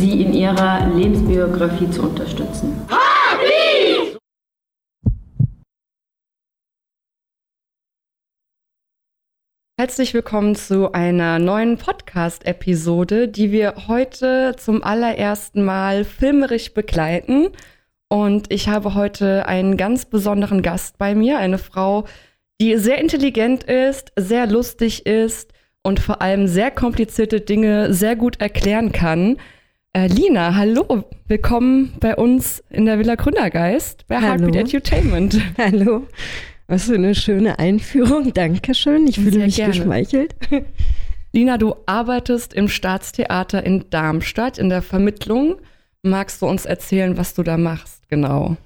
sie in ihrer Lebensbiografie zu unterstützen. Herzlich willkommen zu einer neuen Podcast-Episode, die wir heute zum allerersten Mal filmerisch begleiten. Und ich habe heute einen ganz besonderen Gast bei mir, eine Frau, die sehr intelligent ist, sehr lustig ist und vor allem sehr komplizierte Dinge sehr gut erklären kann. Äh, Lina, hallo, willkommen bei uns in der Villa Gründergeist bei hallo. Heartbeat Entertainment. Hallo. Was für eine schöne Einführung. Dankeschön. Ich fühle mich gerne. geschmeichelt. Lina, du arbeitest im Staatstheater in Darmstadt in der Vermittlung. Magst du uns erzählen, was du da machst, genau?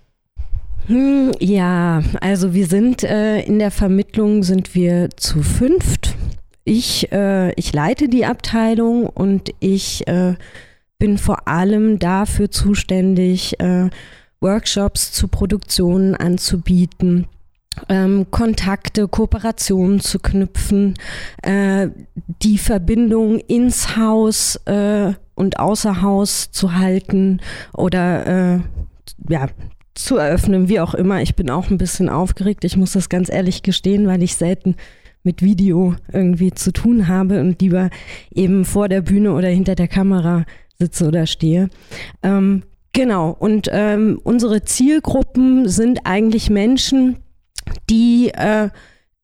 Hm, ja, also wir sind äh, in der Vermittlung sind wir zu fünft. Ich, äh, ich leite die Abteilung und ich äh, bin vor allem dafür zuständig, äh, Workshops zu Produktionen anzubieten, ähm, Kontakte, Kooperationen zu knüpfen, äh, die Verbindung ins Haus äh, und außer Haus zu halten oder äh, ja, zu eröffnen, wie auch immer. Ich bin auch ein bisschen aufgeregt. Ich muss das ganz ehrlich gestehen, weil ich selten mit Video irgendwie zu tun habe und lieber eben vor der Bühne oder hinter der Kamera sitze oder stehe. Ähm, genau. Und ähm, unsere Zielgruppen sind eigentlich Menschen, die äh,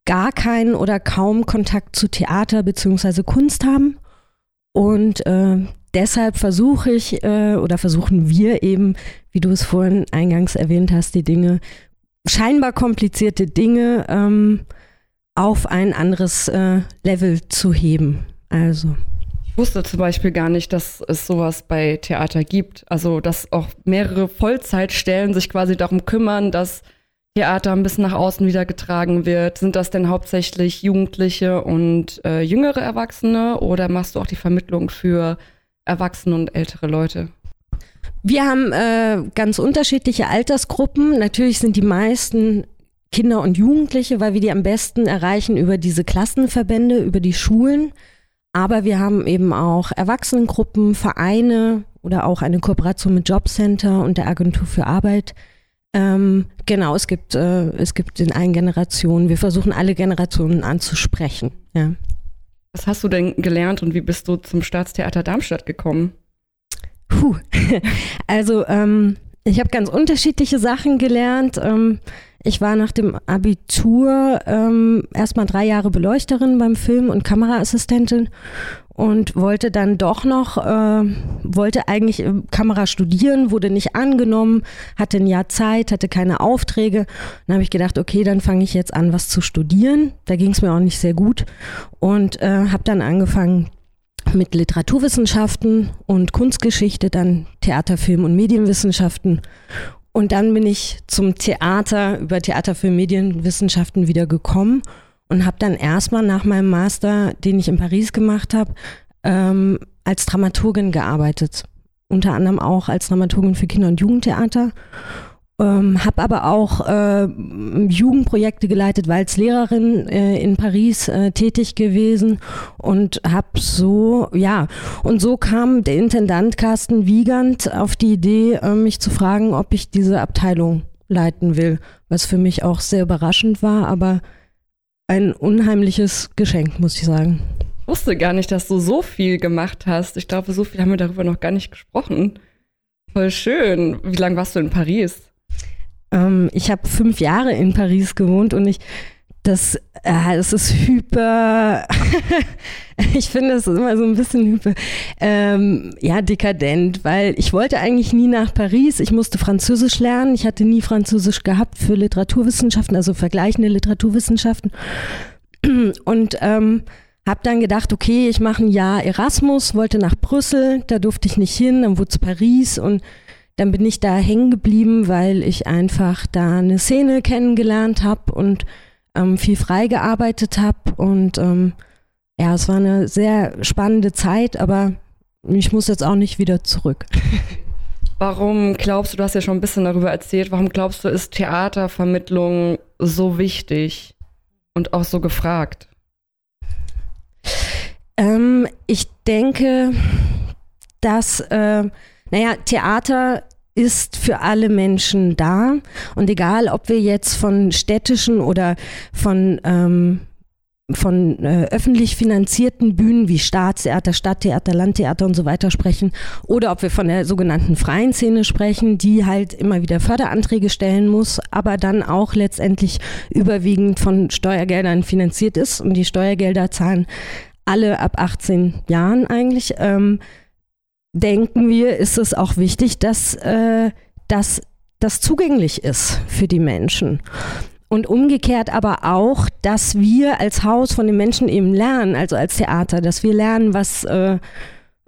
gar keinen oder kaum Kontakt zu Theater bzw. Kunst haben. Und äh, deshalb versuche ich äh, oder versuchen wir eben, wie du es vorhin eingangs erwähnt hast, die Dinge, scheinbar komplizierte Dinge ähm, auf ein anderes äh, Level zu heben. Also. Ich wusste zum Beispiel gar nicht, dass es sowas bei Theater gibt. Also, dass auch mehrere Vollzeitstellen sich quasi darum kümmern, dass Theater ein bisschen nach außen wieder getragen wird. Sind das denn hauptsächlich Jugendliche und äh, jüngere Erwachsene oder machst du auch die Vermittlung für Erwachsene und ältere Leute? Wir haben äh, ganz unterschiedliche Altersgruppen. Natürlich sind die meisten Kinder und Jugendliche, weil wir die am besten erreichen über diese Klassenverbände, über die Schulen. Aber wir haben eben auch Erwachsenengruppen, Vereine oder auch eine Kooperation mit Jobcenter und der Agentur für Arbeit. Ähm, genau, es gibt, äh, es gibt in allen Generationen, wir versuchen alle Generationen anzusprechen. Ja. Was hast du denn gelernt und wie bist du zum Staatstheater Darmstadt gekommen? Puh. Also ähm, ich habe ganz unterschiedliche Sachen gelernt. Ähm, ich war nach dem Abitur ähm, erstmal drei Jahre Beleuchterin beim Film und Kameraassistentin und wollte dann doch noch, äh, wollte eigentlich äh, Kamera studieren, wurde nicht angenommen, hatte ein Jahr Zeit, hatte keine Aufträge. Dann habe ich gedacht, okay, dann fange ich jetzt an, was zu studieren. Da ging es mir auch nicht sehr gut und äh, habe dann angefangen mit Literaturwissenschaften und Kunstgeschichte, dann Theater, Film und Medienwissenschaften. Und dann bin ich zum Theater über Theater, Film, Medienwissenschaften wieder gekommen und habe dann erstmal nach meinem Master, den ich in Paris gemacht habe, ähm, als Dramaturgin gearbeitet. Unter anderem auch als Dramaturgin für Kinder- und Jugendtheater. Ähm, habe aber auch äh, Jugendprojekte geleitet, war als Lehrerin äh, in Paris äh, tätig gewesen und habe so, ja, und so kam der Intendant Carsten Wiegand auf die Idee, äh, mich zu fragen, ob ich diese Abteilung leiten will, was für mich auch sehr überraschend war, aber ein unheimliches Geschenk, muss ich sagen. Ich wusste gar nicht, dass du so viel gemacht hast. Ich glaube, so viel haben wir darüber noch gar nicht gesprochen. Voll schön. Wie lange warst du in Paris? Ähm, ich habe fünf Jahre in Paris gewohnt und ich, das, äh, das ist hyper, ich finde es immer so ein bisschen hyper, ähm, ja, dekadent, weil ich wollte eigentlich nie nach Paris. Ich musste Französisch lernen. Ich hatte nie Französisch gehabt für Literaturwissenschaften, also vergleichende Literaturwissenschaften. Und ähm, habe dann gedacht, okay, ich mache ein Jahr Erasmus, wollte nach Brüssel, da durfte ich nicht hin, dann wurde es Paris und dann bin ich da hängen geblieben, weil ich einfach da eine Szene kennengelernt habe und ähm, viel frei gearbeitet habe. Und ähm, ja, es war eine sehr spannende Zeit, aber ich muss jetzt auch nicht wieder zurück. Warum glaubst du, du hast ja schon ein bisschen darüber erzählt, warum glaubst du, ist Theatervermittlung so wichtig? und auch so gefragt? Ähm, ich denke, dass, äh, naja, Theater ist für alle Menschen da. Und egal, ob wir jetzt von städtischen oder von, ähm, von äh, öffentlich finanzierten Bühnen wie Staatstheater, Stadttheater, Landtheater und so weiter sprechen, oder ob wir von der sogenannten freien Szene sprechen, die halt immer wieder Förderanträge stellen muss, aber dann auch letztendlich überwiegend von Steuergeldern finanziert ist. Und die Steuergelder zahlen alle ab 18 Jahren eigentlich. Ähm, denken wir, ist es auch wichtig, dass, äh, dass das zugänglich ist für die Menschen. Und umgekehrt aber auch, dass wir als Haus von den Menschen eben lernen, also als Theater, dass wir lernen, was, äh,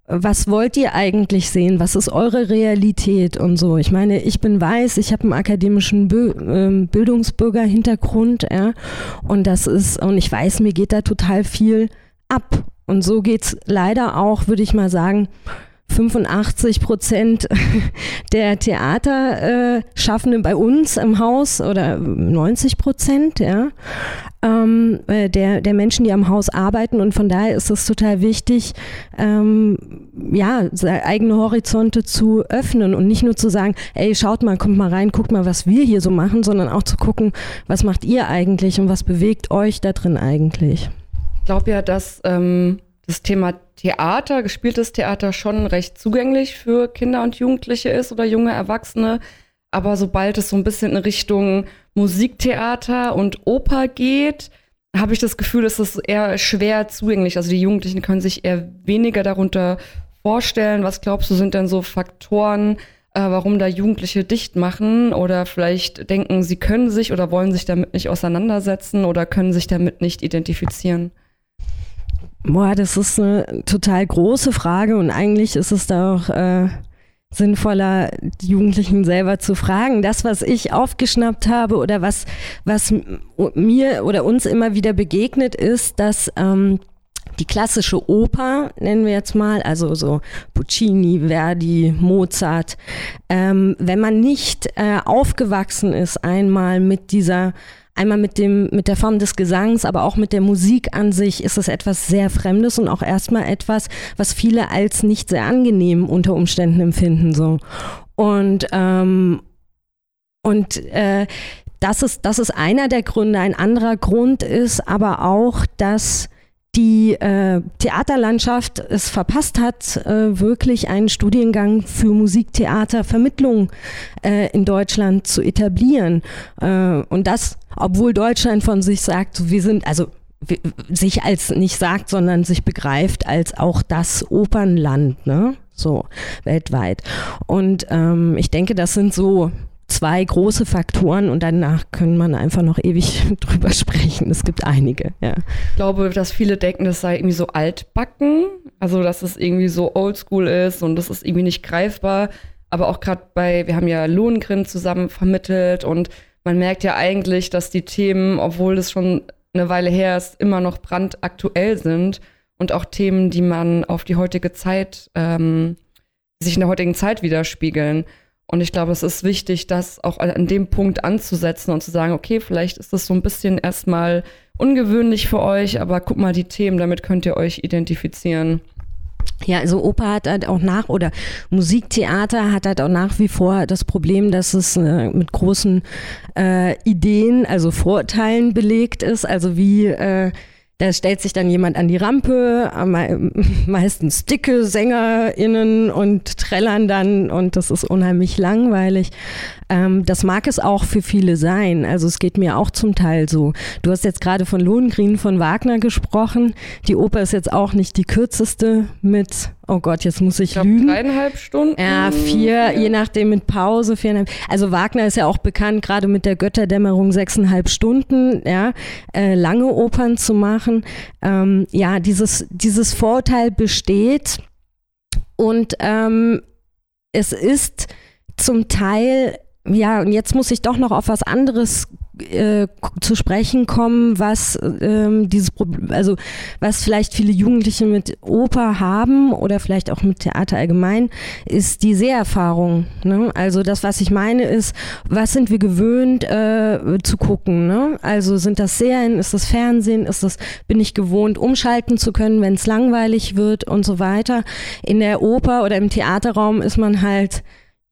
was wollt ihr eigentlich sehen, was ist eure Realität und so. Ich meine, ich bin weiß, ich habe einen akademischen Bö äh, Bildungsbürgerhintergrund, ja, und das ist, und ich weiß, mir geht da total viel ab. Und so geht es leider auch, würde ich mal sagen, 85 Prozent der Theaterschaffenden äh, bei uns im Haus oder 90 Prozent ja, ähm, äh, der, der Menschen, die am Haus arbeiten. Und von daher ist es total wichtig, ähm, ja, eigene Horizonte zu öffnen und nicht nur zu sagen, ey, schaut mal, kommt mal rein, guckt mal, was wir hier so machen, sondern auch zu gucken, was macht ihr eigentlich und was bewegt euch da drin eigentlich. Ich glaube ja, dass ähm, das Thema Theater, gespieltes Theater schon recht zugänglich für Kinder und Jugendliche ist oder junge Erwachsene. Aber sobald es so ein bisschen in Richtung Musiktheater und Oper geht, habe ich das Gefühl, dass das eher schwer zugänglich. Also die Jugendlichen können sich eher weniger darunter vorstellen. Was glaubst du, sind denn so Faktoren, äh, warum da Jugendliche dicht machen oder vielleicht denken, sie können sich oder wollen sich damit nicht auseinandersetzen oder können sich damit nicht identifizieren? Boah, das ist eine total große Frage und eigentlich ist es da auch äh, sinnvoller, die Jugendlichen selber zu fragen. Das, was ich aufgeschnappt habe oder was, was mir oder uns immer wieder begegnet ist, dass ähm, die klassische Oper, nennen wir jetzt mal, also so Puccini, Verdi, Mozart, ähm, wenn man nicht äh, aufgewachsen ist einmal mit dieser Einmal mit dem, mit der Form des Gesangs, aber auch mit der Musik an sich ist es etwas sehr Fremdes und auch erstmal etwas, was viele als nicht sehr angenehm unter Umständen empfinden, so. Und, ähm, und, äh, das ist, das ist einer der Gründe. Ein anderer Grund ist aber auch, dass die äh, Theaterlandschaft es verpasst hat, äh, wirklich einen Studiengang für Musiktheatervermittlung äh, in Deutschland zu etablieren. Äh, und das, obwohl Deutschland von sich sagt, wir sind, also sich als nicht sagt, sondern sich begreift als auch das Opernland, ne? So weltweit. Und ähm, ich denke, das sind so zwei große Faktoren und danach können man einfach noch ewig drüber sprechen. Es gibt einige, ja. Ich glaube, dass viele denken, das sei irgendwie so altbacken, also dass es irgendwie so oldschool ist und das ist irgendwie nicht greifbar. Aber auch gerade bei, wir haben ja Lohengrin zusammen vermittelt und man merkt ja eigentlich, dass die Themen, obwohl es schon eine Weile her ist, immer noch brandaktuell sind und auch Themen, die man auf die heutige Zeit, ähm, sich in der heutigen Zeit widerspiegeln. Und ich glaube, es ist wichtig, das auch an dem Punkt anzusetzen und zu sagen, okay, vielleicht ist das so ein bisschen erstmal ungewöhnlich für euch, aber guck mal die Themen, damit könnt ihr euch identifizieren. Ja, also Oper hat halt auch nach oder Musiktheater hat halt auch nach wie vor das Problem, dass es äh, mit großen äh, Ideen, also Vorteilen belegt ist. Also wie äh, da stellt sich dann jemand an die Rampe, meistens dicke SängerInnen und trällern dann und das ist unheimlich langweilig. Ähm, das mag es auch für viele sein. Also es geht mir auch zum Teil so. Du hast jetzt gerade von Lohengrin von Wagner gesprochen. Die Oper ist jetzt auch nicht die kürzeste mit, oh Gott, jetzt muss ich, ich glaub, lügen. Dreieinhalb Stunden? Ja, vier, ja. je nachdem mit Pause, viereinhalb. Also Wagner ist ja auch bekannt, gerade mit der Götterdämmerung sechseinhalb Stunden, ja, äh, lange Opern zu machen. Ähm, ja, dieses, dieses Vorteil besteht und ähm, es ist zum Teil ja, und jetzt muss ich doch noch auf was anderes äh, zu sprechen kommen, was ähm, dieses Problem, also was vielleicht viele Jugendliche mit Oper haben oder vielleicht auch mit Theater allgemein, ist die Seherfahrung. Ne? Also das, was ich meine, ist, was sind wir gewöhnt äh, zu gucken? Ne? Also sind das Serien, ist das Fernsehen, ist das, bin ich gewohnt, umschalten zu können, wenn es langweilig wird und so weiter. In der Oper oder im Theaterraum ist man halt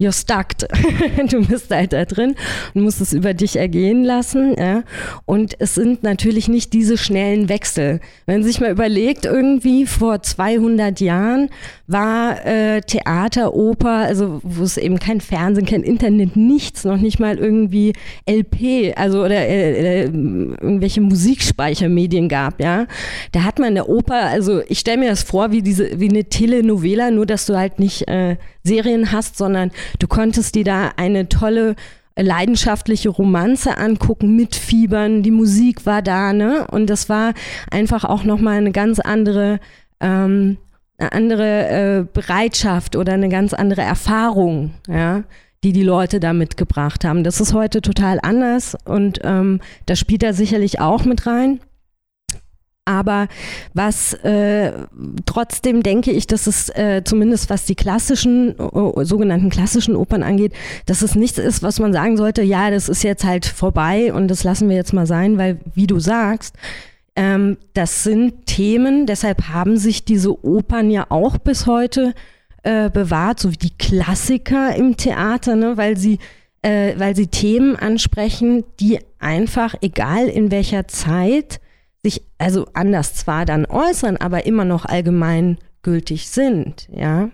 you're stuck. du bist halt da drin und musst es über dich ergehen lassen. Ja? Und es sind natürlich nicht diese schnellen Wechsel. Wenn man sich mal überlegt, irgendwie vor 200 Jahren war äh, Theater, Oper, also wo es eben kein Fernsehen, kein Internet, nichts, noch nicht mal irgendwie LP, also oder äh, äh, irgendwelche Musikspeichermedien gab, ja. Da hat man in der Oper, also ich stelle mir das vor wie diese, wie eine Telenovela, nur dass du halt nicht äh, Serien hast, sondern du konntest dir da eine tolle leidenschaftliche Romanze angucken, mitfiebern, die Musik war da, ne? Und das war einfach auch nochmal eine ganz andere ähm, eine andere äh, Bereitschaft oder eine ganz andere Erfahrung, ja, die die Leute da mitgebracht haben. Das ist heute total anders und ähm, das spielt da sicherlich auch mit rein. Aber was äh, trotzdem denke ich, dass es äh, zumindest was die klassischen, äh, sogenannten klassischen Opern angeht, dass es nichts ist, was man sagen sollte, ja, das ist jetzt halt vorbei und das lassen wir jetzt mal sein, weil wie du sagst, ähm, das sind Themen, deshalb haben sich diese Opern ja auch bis heute äh, bewahrt, so wie die Klassiker im Theater, ne? weil, sie, äh, weil sie Themen ansprechen, die einfach, egal in welcher Zeit, sich also anders zwar dann äußern, aber immer noch allgemeingültig sind. Ja?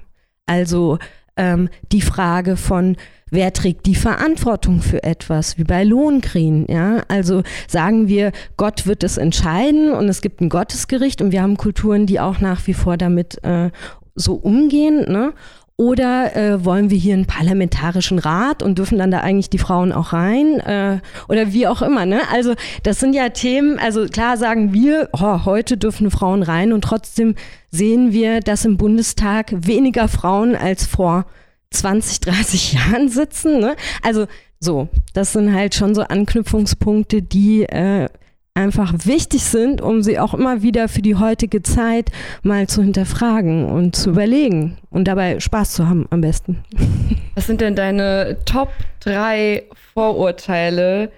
Also ähm, die Frage von, wer trägt die Verantwortung für etwas, wie bei Lohnkriegen, ja? Also sagen wir, Gott wird es entscheiden und es gibt ein Gottesgericht und wir haben Kulturen, die auch nach wie vor damit äh, so umgehen, ne? Oder äh, wollen wir hier einen parlamentarischen Rat und dürfen dann da eigentlich die Frauen auch rein? Äh, oder wie auch immer, ne? Also das sind ja Themen, also klar sagen wir, oh, heute dürfen Frauen rein und trotzdem sehen wir, dass im Bundestag weniger Frauen als vor 20, 30 Jahren sitzen. Ne? Also so, das sind halt schon so Anknüpfungspunkte, die äh, einfach wichtig sind, um sie auch immer wieder für die heutige Zeit mal zu hinterfragen und zu überlegen und dabei Spaß zu haben am besten. Was sind denn deine Top 3 Vorurteile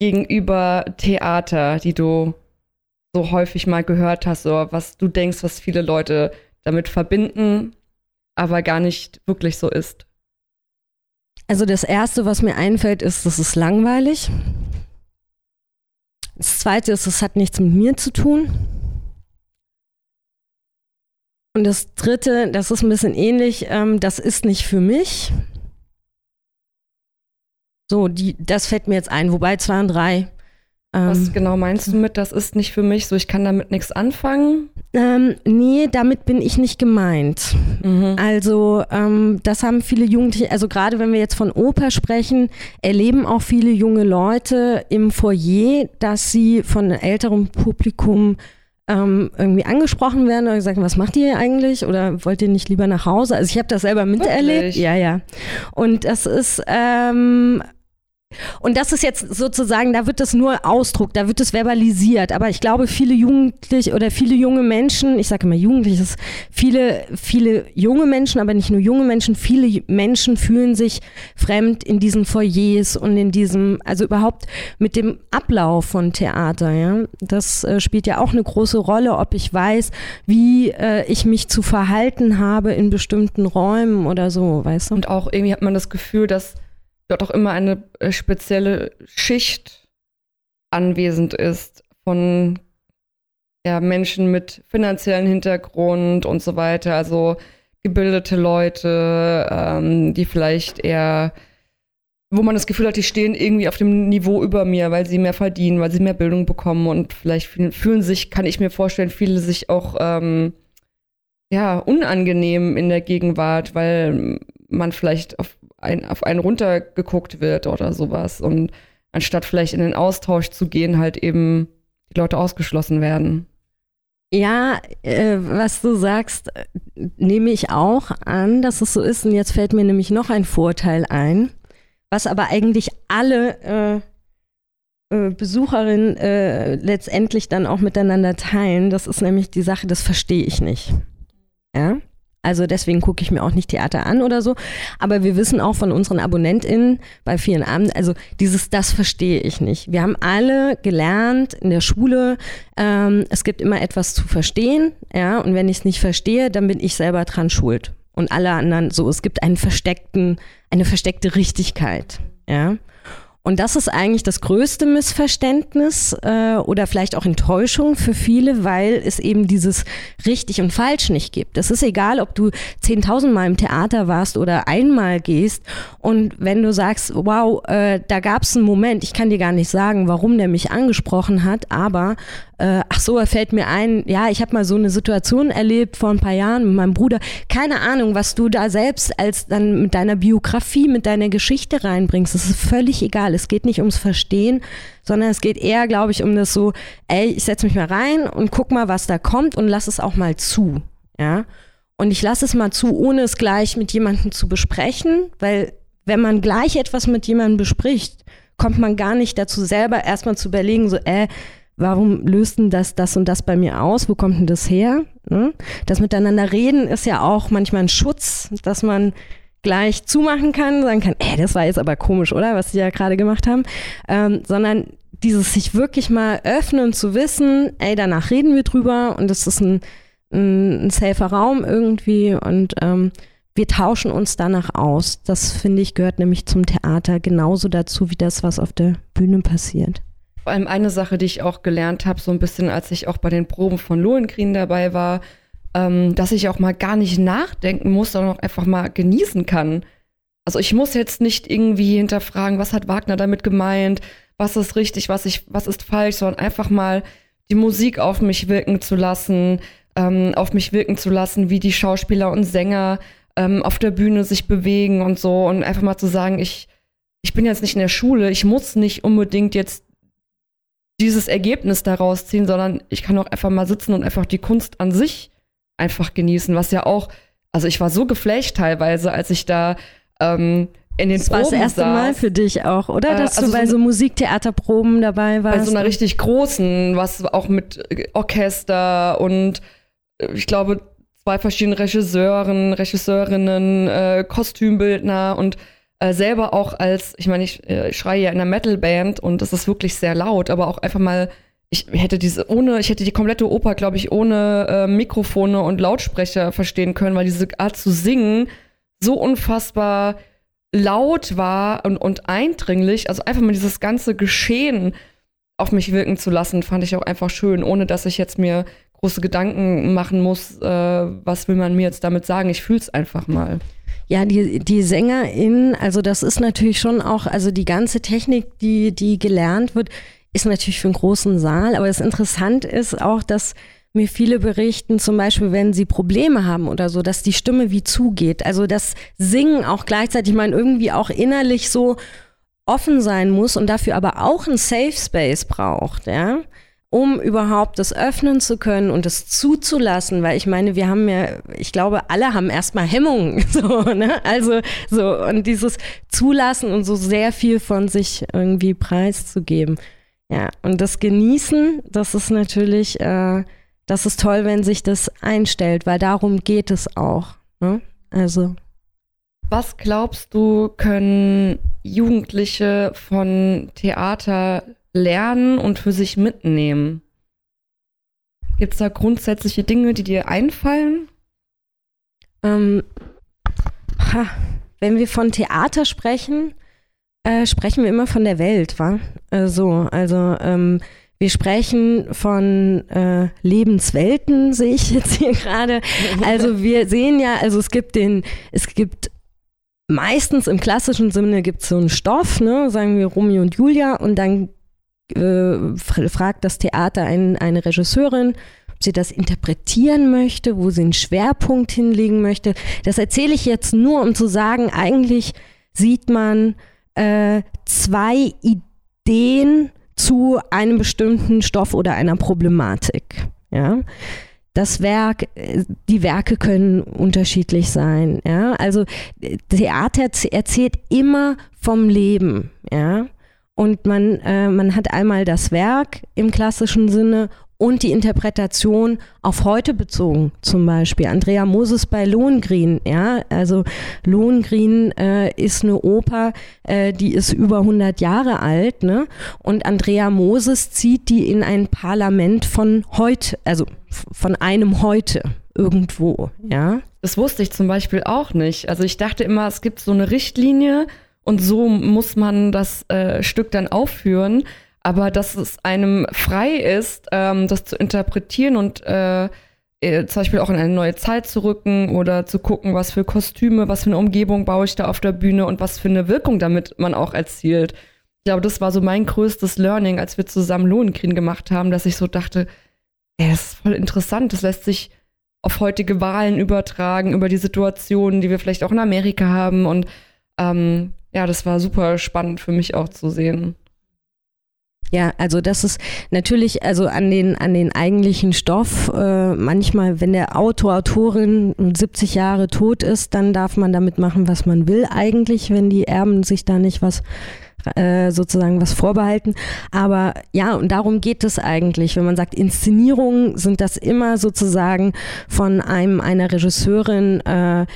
gegenüber Theater, die du so häufig mal gehört hast oder was du denkst, was viele Leute damit verbinden, aber gar nicht wirklich so ist. Also das Erste, was mir einfällt, ist, das ist langweilig. Das Zweite ist, es hat nichts mit mir zu tun. Und das Dritte, das ist ein bisschen ähnlich, ähm, das ist nicht für mich. So, die, das fällt mir jetzt ein, wobei zwei und drei was ähm, genau meinst du mit, das ist nicht für mich, so ich kann damit nichts anfangen? Ähm, nee, damit bin ich nicht gemeint. Mhm. Also ähm, das haben viele Jugendliche, also gerade wenn wir jetzt von Oper sprechen, erleben auch viele junge Leute im Foyer, dass sie von älterem Publikum ähm, irgendwie angesprochen werden oder gesagt, was macht ihr hier eigentlich oder wollt ihr nicht lieber nach Hause? Also ich habe das selber miterlebt. Wirklich? Ja, ja. Und das ist ähm, und das ist jetzt sozusagen, da wird das nur Ausdruck, da wird es verbalisiert. Aber ich glaube, viele Jugendliche oder viele junge Menschen, ich sage immer Jugendliche, viele, viele junge Menschen, aber nicht nur junge Menschen, viele Menschen fühlen sich fremd in diesen Foyers und in diesem, also überhaupt mit dem Ablauf von Theater. Ja, das äh, spielt ja auch eine große Rolle, ob ich weiß, wie äh, ich mich zu verhalten habe in bestimmten Räumen oder so, weißt du? Und auch irgendwie hat man das Gefühl, dass dort auch immer eine äh, spezielle Schicht anwesend ist von ja, Menschen mit finanziellen Hintergrund und so weiter, also gebildete Leute, ähm, die vielleicht eher, wo man das Gefühl hat, die stehen irgendwie auf dem Niveau über mir, weil sie mehr verdienen, weil sie mehr Bildung bekommen und vielleicht fühlen sich, kann ich mir vorstellen, viele sich auch ähm, ja unangenehm in der Gegenwart, weil man vielleicht auf ein, auf einen runtergeguckt wird oder sowas. Und anstatt vielleicht in den Austausch zu gehen, halt eben die Leute ausgeschlossen werden. Ja, äh, was du sagst, nehme ich auch an, dass es so ist. Und jetzt fällt mir nämlich noch ein Vorteil ein, was aber eigentlich alle äh, äh, Besucherinnen äh, letztendlich dann auch miteinander teilen. Das ist nämlich die Sache, das verstehe ich nicht. Ja. Also deswegen gucke ich mir auch nicht Theater an oder so. Aber wir wissen auch von unseren AbonnentInnen bei vielen Abenden, also dieses, das verstehe ich nicht. Wir haben alle gelernt in der Schule, ähm, es gibt immer etwas zu verstehen, ja, und wenn ich es nicht verstehe, dann bin ich selber dran schuld. Und alle anderen so, es gibt einen versteckten, eine versteckte Richtigkeit, ja. Und das ist eigentlich das größte Missverständnis äh, oder vielleicht auch Enttäuschung für viele, weil es eben dieses richtig und falsch nicht gibt. Es ist egal, ob du 10.000 Mal im Theater warst oder einmal gehst. Und wenn du sagst, wow, äh, da gab es einen Moment, ich kann dir gar nicht sagen, warum der mich angesprochen hat, aber äh, ach so, er fällt mir ein, ja, ich habe mal so eine Situation erlebt vor ein paar Jahren mit meinem Bruder. Keine Ahnung, was du da selbst als dann mit deiner Biografie, mit deiner Geschichte reinbringst. Das ist völlig egal. Es geht nicht ums Verstehen, sondern es geht eher, glaube ich, um das so, ey, ich setze mich mal rein und guck mal, was da kommt und lass es auch mal zu. Ja. Und ich lasse es mal zu, ohne es gleich mit jemandem zu besprechen, weil wenn man gleich etwas mit jemandem bespricht, kommt man gar nicht dazu, selber erstmal zu überlegen, so, äh, warum löst denn das das und das bei mir aus? Wo kommt denn das her? Ne? Das Miteinander reden ist ja auch manchmal ein Schutz, dass man gleich zumachen kann, sagen kann, ey, das war jetzt aber komisch, oder? Was sie ja gerade gemacht haben. Ähm, sondern dieses sich wirklich mal öffnen zu wissen, ey, danach reden wir drüber und das ist ein, ein, ein safer Raum irgendwie und ähm, wir tauschen uns danach aus. Das finde ich gehört nämlich zum Theater genauso dazu wie das, was auf der Bühne passiert. Vor allem eine Sache, die ich auch gelernt habe, so ein bisschen, als ich auch bei den Proben von Lohengrin dabei war, ähm, dass ich auch mal gar nicht nachdenken muss, sondern auch einfach mal genießen kann. Also ich muss jetzt nicht irgendwie hinterfragen, was hat Wagner damit gemeint, was ist richtig, was, ich, was ist falsch, sondern einfach mal die Musik auf mich wirken zu lassen, ähm, auf mich wirken zu lassen, wie die Schauspieler und Sänger ähm, auf der Bühne sich bewegen und so und einfach mal zu sagen, ich, ich bin jetzt nicht in der Schule, ich muss nicht unbedingt jetzt dieses Ergebnis daraus ziehen, sondern ich kann auch einfach mal sitzen und einfach die Kunst an sich einfach genießen, was ja auch, also ich war so geflecht teilweise, als ich da ähm, in den das Proben war das erste saß. Mal für dich auch, oder? Äh, Dass also du bei so- so Musiktheaterproben dabei warst. bei so einer richtig großen, was auch mit äh, Orchester und äh, ich glaube zwei verschiedenen Regisseuren, Regisseurinnen, äh, Kostümbildner und äh, selber auch als, ich meine, ich, äh, ich schreie ja in einer Metalband und es ist wirklich sehr laut, aber auch einfach mal, ich hätte diese ohne, ich hätte die komplette Oper, glaube ich, ohne äh, Mikrofone und Lautsprecher verstehen können, weil diese Art zu singen so unfassbar laut war und, und eindringlich. Also einfach mal dieses ganze Geschehen auf mich wirken zu lassen, fand ich auch einfach schön, ohne dass ich jetzt mir große Gedanken machen muss, äh, was will man mir jetzt damit sagen. Ich fühle es einfach mal. Ja, die, die SängerInnen, also das ist natürlich schon auch, also die ganze Technik, die, die gelernt wird, ist natürlich für einen großen Saal. Aber das Interessante ist auch, dass mir viele berichten, zum Beispiel, wenn sie Probleme haben oder so, dass die Stimme wie zugeht. Also das Singen auch gleichzeitig, ich meine, irgendwie auch innerlich so offen sein muss und dafür aber auch ein Safe Space braucht, ja um überhaupt das öffnen zu können und das zuzulassen, weil ich meine, wir haben ja, ich glaube, alle haben erstmal Hemmungen, so, ne? Also so und dieses Zulassen und so sehr viel von sich irgendwie preiszugeben. Ja, und das Genießen, das ist natürlich, äh, das ist toll, wenn sich das einstellt, weil darum geht es auch. Ne? Also Was glaubst du, können Jugendliche von Theater lernen und für sich mitnehmen? Gibt es da grundsätzliche Dinge, die dir einfallen? Ähm, ha, wenn wir von Theater sprechen, äh, sprechen wir immer von der Welt, wa? Äh, so, also ähm, wir sprechen von äh, Lebenswelten, sehe ich jetzt hier gerade. Also wir sehen ja, also es gibt den, es gibt meistens im klassischen Sinne gibt es so einen Stoff, ne, sagen wir Romeo und Julia, und dann äh, fragt das Theater ein, eine Regisseurin, ob sie das interpretieren möchte, wo sie einen Schwerpunkt hinlegen möchte. Das erzähle ich jetzt nur, um zu sagen, eigentlich sieht man äh, zwei Ideen zu einem bestimmten Stoff oder einer Problematik. Ja? das Werk, äh, die Werke können unterschiedlich sein. Ja? Also Theater erzählt immer vom Leben. Ja? Und man, äh, man hat einmal das Werk im klassischen Sinne und die Interpretation auf heute bezogen, zum Beispiel. Andrea Moses bei Lohengrin, ja, also Lohengrin äh, ist eine Oper, äh, die ist über 100 Jahre alt, ne? Und Andrea Moses zieht die in ein Parlament von heute, also von einem heute irgendwo, ja. Das wusste ich zum Beispiel auch nicht. Also ich dachte immer, es gibt so eine Richtlinie und so muss man das äh, Stück dann aufführen aber dass es einem frei ist, ähm, das zu interpretieren und äh, äh, zum Beispiel auch in eine neue Zeit zu rücken oder zu gucken, was für Kostüme, was für eine Umgebung baue ich da auf der Bühne und was für eine Wirkung damit man auch erzielt. Ich glaube, das war so mein größtes Learning, als wir zusammen Lohnkriegen gemacht haben, dass ich so dachte, ey, das ist voll interessant, das lässt sich auf heutige Wahlen übertragen, über die Situationen, die wir vielleicht auch in Amerika haben und ähm, ja, das war super spannend für mich auch zu sehen. Ja, also das ist natürlich, also an den, an den eigentlichen Stoff, äh, manchmal, wenn der Autor, Autorin 70 Jahre tot ist, dann darf man damit machen, was man will eigentlich, wenn die Erben sich da nicht was äh, sozusagen was vorbehalten. Aber ja, und darum geht es eigentlich. Wenn man sagt, Inszenierungen sind das immer sozusagen von einem einer Regisseurin äh,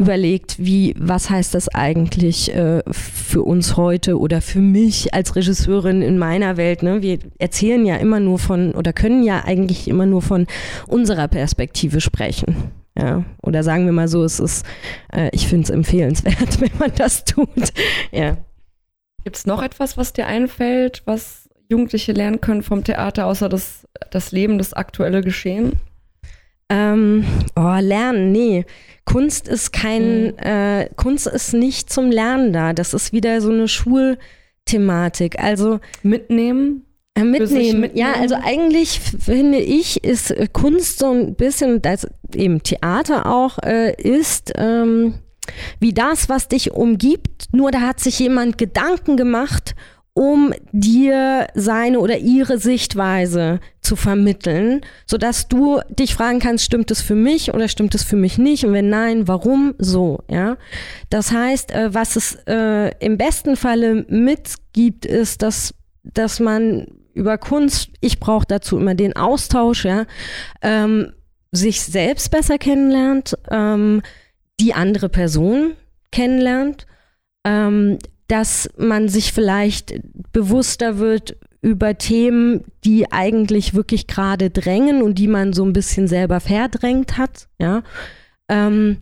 überlegt, wie, was heißt das eigentlich äh, für uns heute oder für mich als Regisseurin in meiner Welt. Ne? Wir erzählen ja immer nur von oder können ja eigentlich immer nur von unserer Perspektive sprechen. Ja, oder sagen wir mal so, es ist, äh, ich finde es empfehlenswert, wenn man das tut. Ja. Gibt es noch etwas, was dir einfällt, was Jugendliche lernen können vom Theater, außer das, das Leben, das aktuelle Geschehen? Ähm, oh, lernen, nee. Kunst ist kein, mhm. äh, Kunst ist nicht zum Lernen da. Das ist wieder so eine Schulthematik. Also mitnehmen. Äh, mitnehmen. mitnehmen. Ja, also eigentlich finde ich, ist äh, Kunst so ein bisschen, das eben Theater auch äh, ist, ähm, wie das, was dich umgibt. Nur da hat sich jemand Gedanken gemacht um dir seine oder ihre Sichtweise zu vermitteln, sodass du dich fragen kannst, stimmt es für mich oder stimmt es für mich nicht? Und wenn nein, warum so? Ja, das heißt, äh, was es äh, im besten Falle mitgibt, ist, dass dass man über Kunst, ich brauche dazu immer den Austausch, ja, ähm, sich selbst besser kennenlernt, ähm, die andere Person kennenlernt, ähm, dass man sich vielleicht bewusster wird über Themen, die eigentlich wirklich gerade drängen und die man so ein bisschen selber verdrängt hat, ja. Ähm,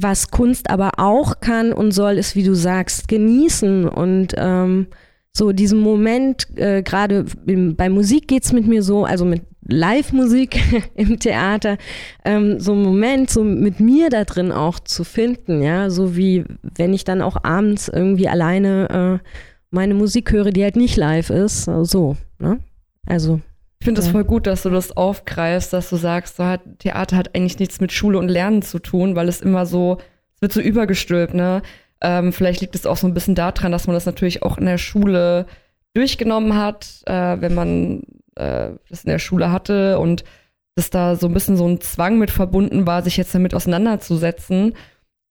was Kunst aber auch kann und soll, ist, wie du sagst, genießen und ähm, so diesen Moment, äh, gerade bei Musik geht es mit mir so, also mit Live-Musik im Theater, ähm, so einen Moment so mit mir da drin auch zu finden, ja, so wie wenn ich dann auch abends irgendwie alleine äh, meine Musik höre, die halt nicht live ist, so, ne? Also. Ich finde es ja. voll gut, dass du das aufgreifst, dass du sagst, so hat, Theater hat eigentlich nichts mit Schule und Lernen zu tun, weil es immer so, es wird so übergestülpt, ne? Ähm, vielleicht liegt es auch so ein bisschen daran, dass man das natürlich auch in der Schule durchgenommen hat, äh, wenn man äh, das in der Schule hatte und dass da so ein bisschen so ein Zwang mit verbunden war, sich jetzt damit auseinanderzusetzen.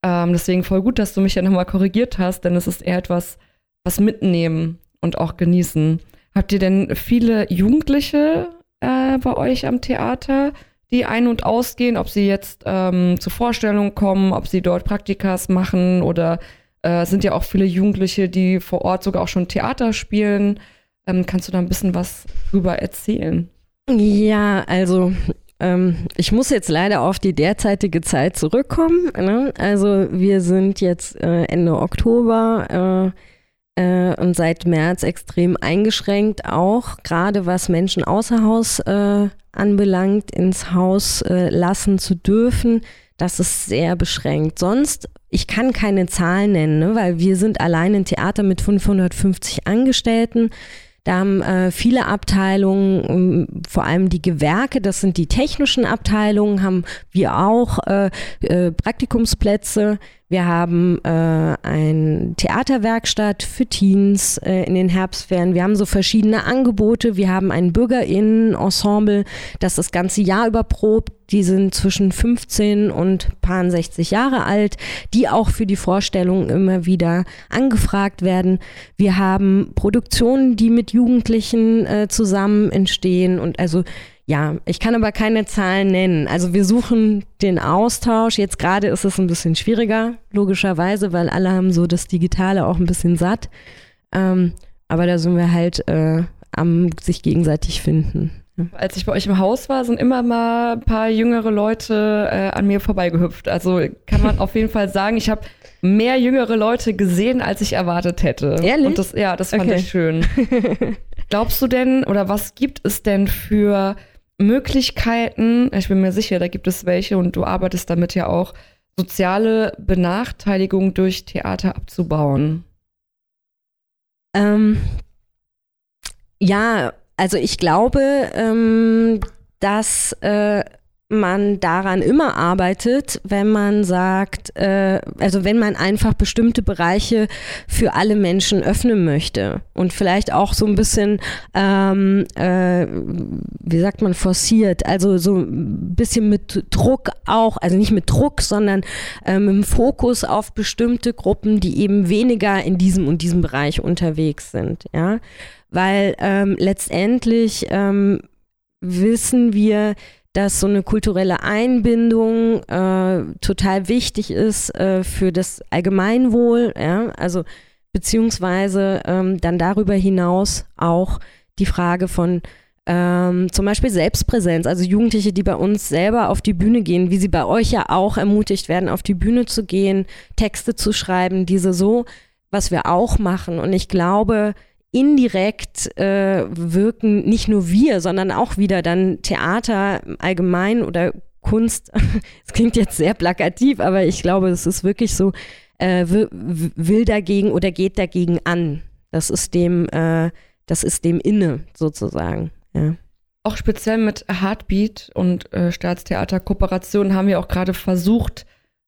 Ähm, deswegen voll gut, dass du mich ja nochmal korrigiert hast, denn es ist eher etwas, was mitnehmen und auch genießen. Habt ihr denn viele Jugendliche äh, bei euch am Theater, die ein- und ausgehen, ob sie jetzt ähm, zur Vorstellung kommen, ob sie dort Praktikas machen oder äh, sind ja auch viele Jugendliche, die vor Ort sogar auch schon Theater spielen. Ähm, kannst du da ein bisschen was drüber erzählen? Ja, also ähm, ich muss jetzt leider auf die derzeitige Zeit zurückkommen. Ne? Also wir sind jetzt äh, Ende Oktober äh, äh, und seit März extrem eingeschränkt, auch gerade was Menschen außer Haus äh, anbelangt, ins Haus äh, lassen zu dürfen. Das ist sehr beschränkt. Sonst, ich kann keine Zahlen nennen, ne? weil wir sind allein ein Theater mit 550 Angestellten. Da haben äh, viele Abteilungen, um, vor allem die Gewerke, das sind die technischen Abteilungen, haben wir auch äh, äh, Praktikumsplätze. Wir haben äh, eine Theaterwerkstatt für Teens äh, in den Herbstferien. Wir haben so verschiedene Angebote. Wir haben ein Bürgerinnen-Ensemble, das das ganze Jahr über probt. Die sind zwischen 15 und paar 60 Jahre alt, die auch für die Vorstellungen immer wieder angefragt werden. Wir haben Produktionen, die mit Jugendlichen äh, zusammen entstehen und also ja, ich kann aber keine Zahlen nennen. Also wir suchen den Austausch. Jetzt gerade ist es ein bisschen schwieriger, logischerweise, weil alle haben so das Digitale auch ein bisschen satt. Ähm, aber da sind wir halt äh, am sich gegenseitig finden. Als ich bei euch im Haus war, sind immer mal ein paar jüngere Leute äh, an mir vorbeigehüpft. Also kann man auf jeden Fall sagen, ich habe mehr jüngere Leute gesehen, als ich erwartet hätte. Ehrlich? Und das, ja, das fand okay. ich schön. Glaubst du denn, oder was gibt es denn für Möglichkeiten, ich bin mir sicher, da gibt es welche und du arbeitest damit ja auch, soziale Benachteiligung durch Theater abzubauen? Ähm, ja, also ich glaube, ähm, dass äh, man daran immer arbeitet, wenn man sagt, äh, also wenn man einfach bestimmte Bereiche für alle Menschen öffnen möchte. Und vielleicht auch so ein bisschen, ähm, äh, wie sagt man, forciert, also so ein bisschen mit Druck auch, also nicht mit Druck, sondern äh, mit dem Fokus auf bestimmte Gruppen, die eben weniger in diesem und diesem Bereich unterwegs sind, ja, weil ähm, letztendlich ähm, wissen wir, dass so eine kulturelle Einbindung äh, total wichtig ist äh, für das Allgemeinwohl, ja, also beziehungsweise ähm, dann darüber hinaus auch die Frage von ähm, zum Beispiel Selbstpräsenz, also Jugendliche, die bei uns selber auf die Bühne gehen, wie sie bei euch ja auch ermutigt werden, auf die Bühne zu gehen, Texte zu schreiben, diese so, was wir auch machen. Und ich glaube, indirekt äh, wirken nicht nur wir, sondern auch wieder dann Theater allgemein oder Kunst. Es klingt jetzt sehr plakativ, aber ich glaube, es ist wirklich so, äh, will dagegen oder geht dagegen an. Das ist dem, äh, das ist dem inne sozusagen. Ja. Auch speziell mit Heartbeat und äh, Staatstheater-Kooperationen haben wir auch gerade versucht,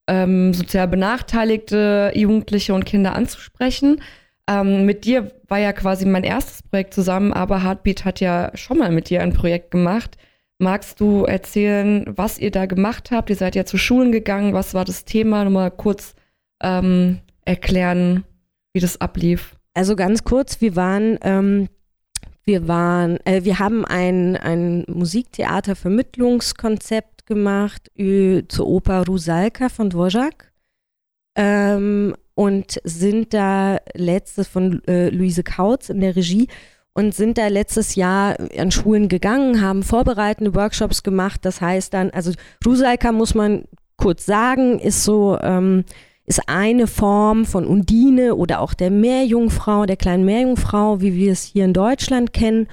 ähm, sozial benachteiligte Jugendliche und Kinder anzusprechen. Ähm, mit dir war ja quasi mein erstes Projekt zusammen, aber Heartbeat hat ja schon mal mit dir ein Projekt gemacht. Magst du erzählen, was ihr da gemacht habt? Ihr seid ja zu Schulen gegangen. Was war das Thema? Nur mal kurz ähm, erklären, wie das ablief. Also ganz kurz, wir waren, ähm, wir waren, äh, wir haben ein, ein Musiktheatervermittlungskonzept gemacht zur Oper Rusalka von Dvorak. Ähm, und sind da letztes von äh, Luise Kautz in der Regie und sind da letztes Jahr an Schulen gegangen, haben vorbereitende Workshops gemacht. Das heißt dann, also Rusalka muss man kurz sagen, ist so, ähm, ist eine Form von Undine oder auch der Meerjungfrau, der kleinen Meerjungfrau, wie wir es hier in Deutschland kennen.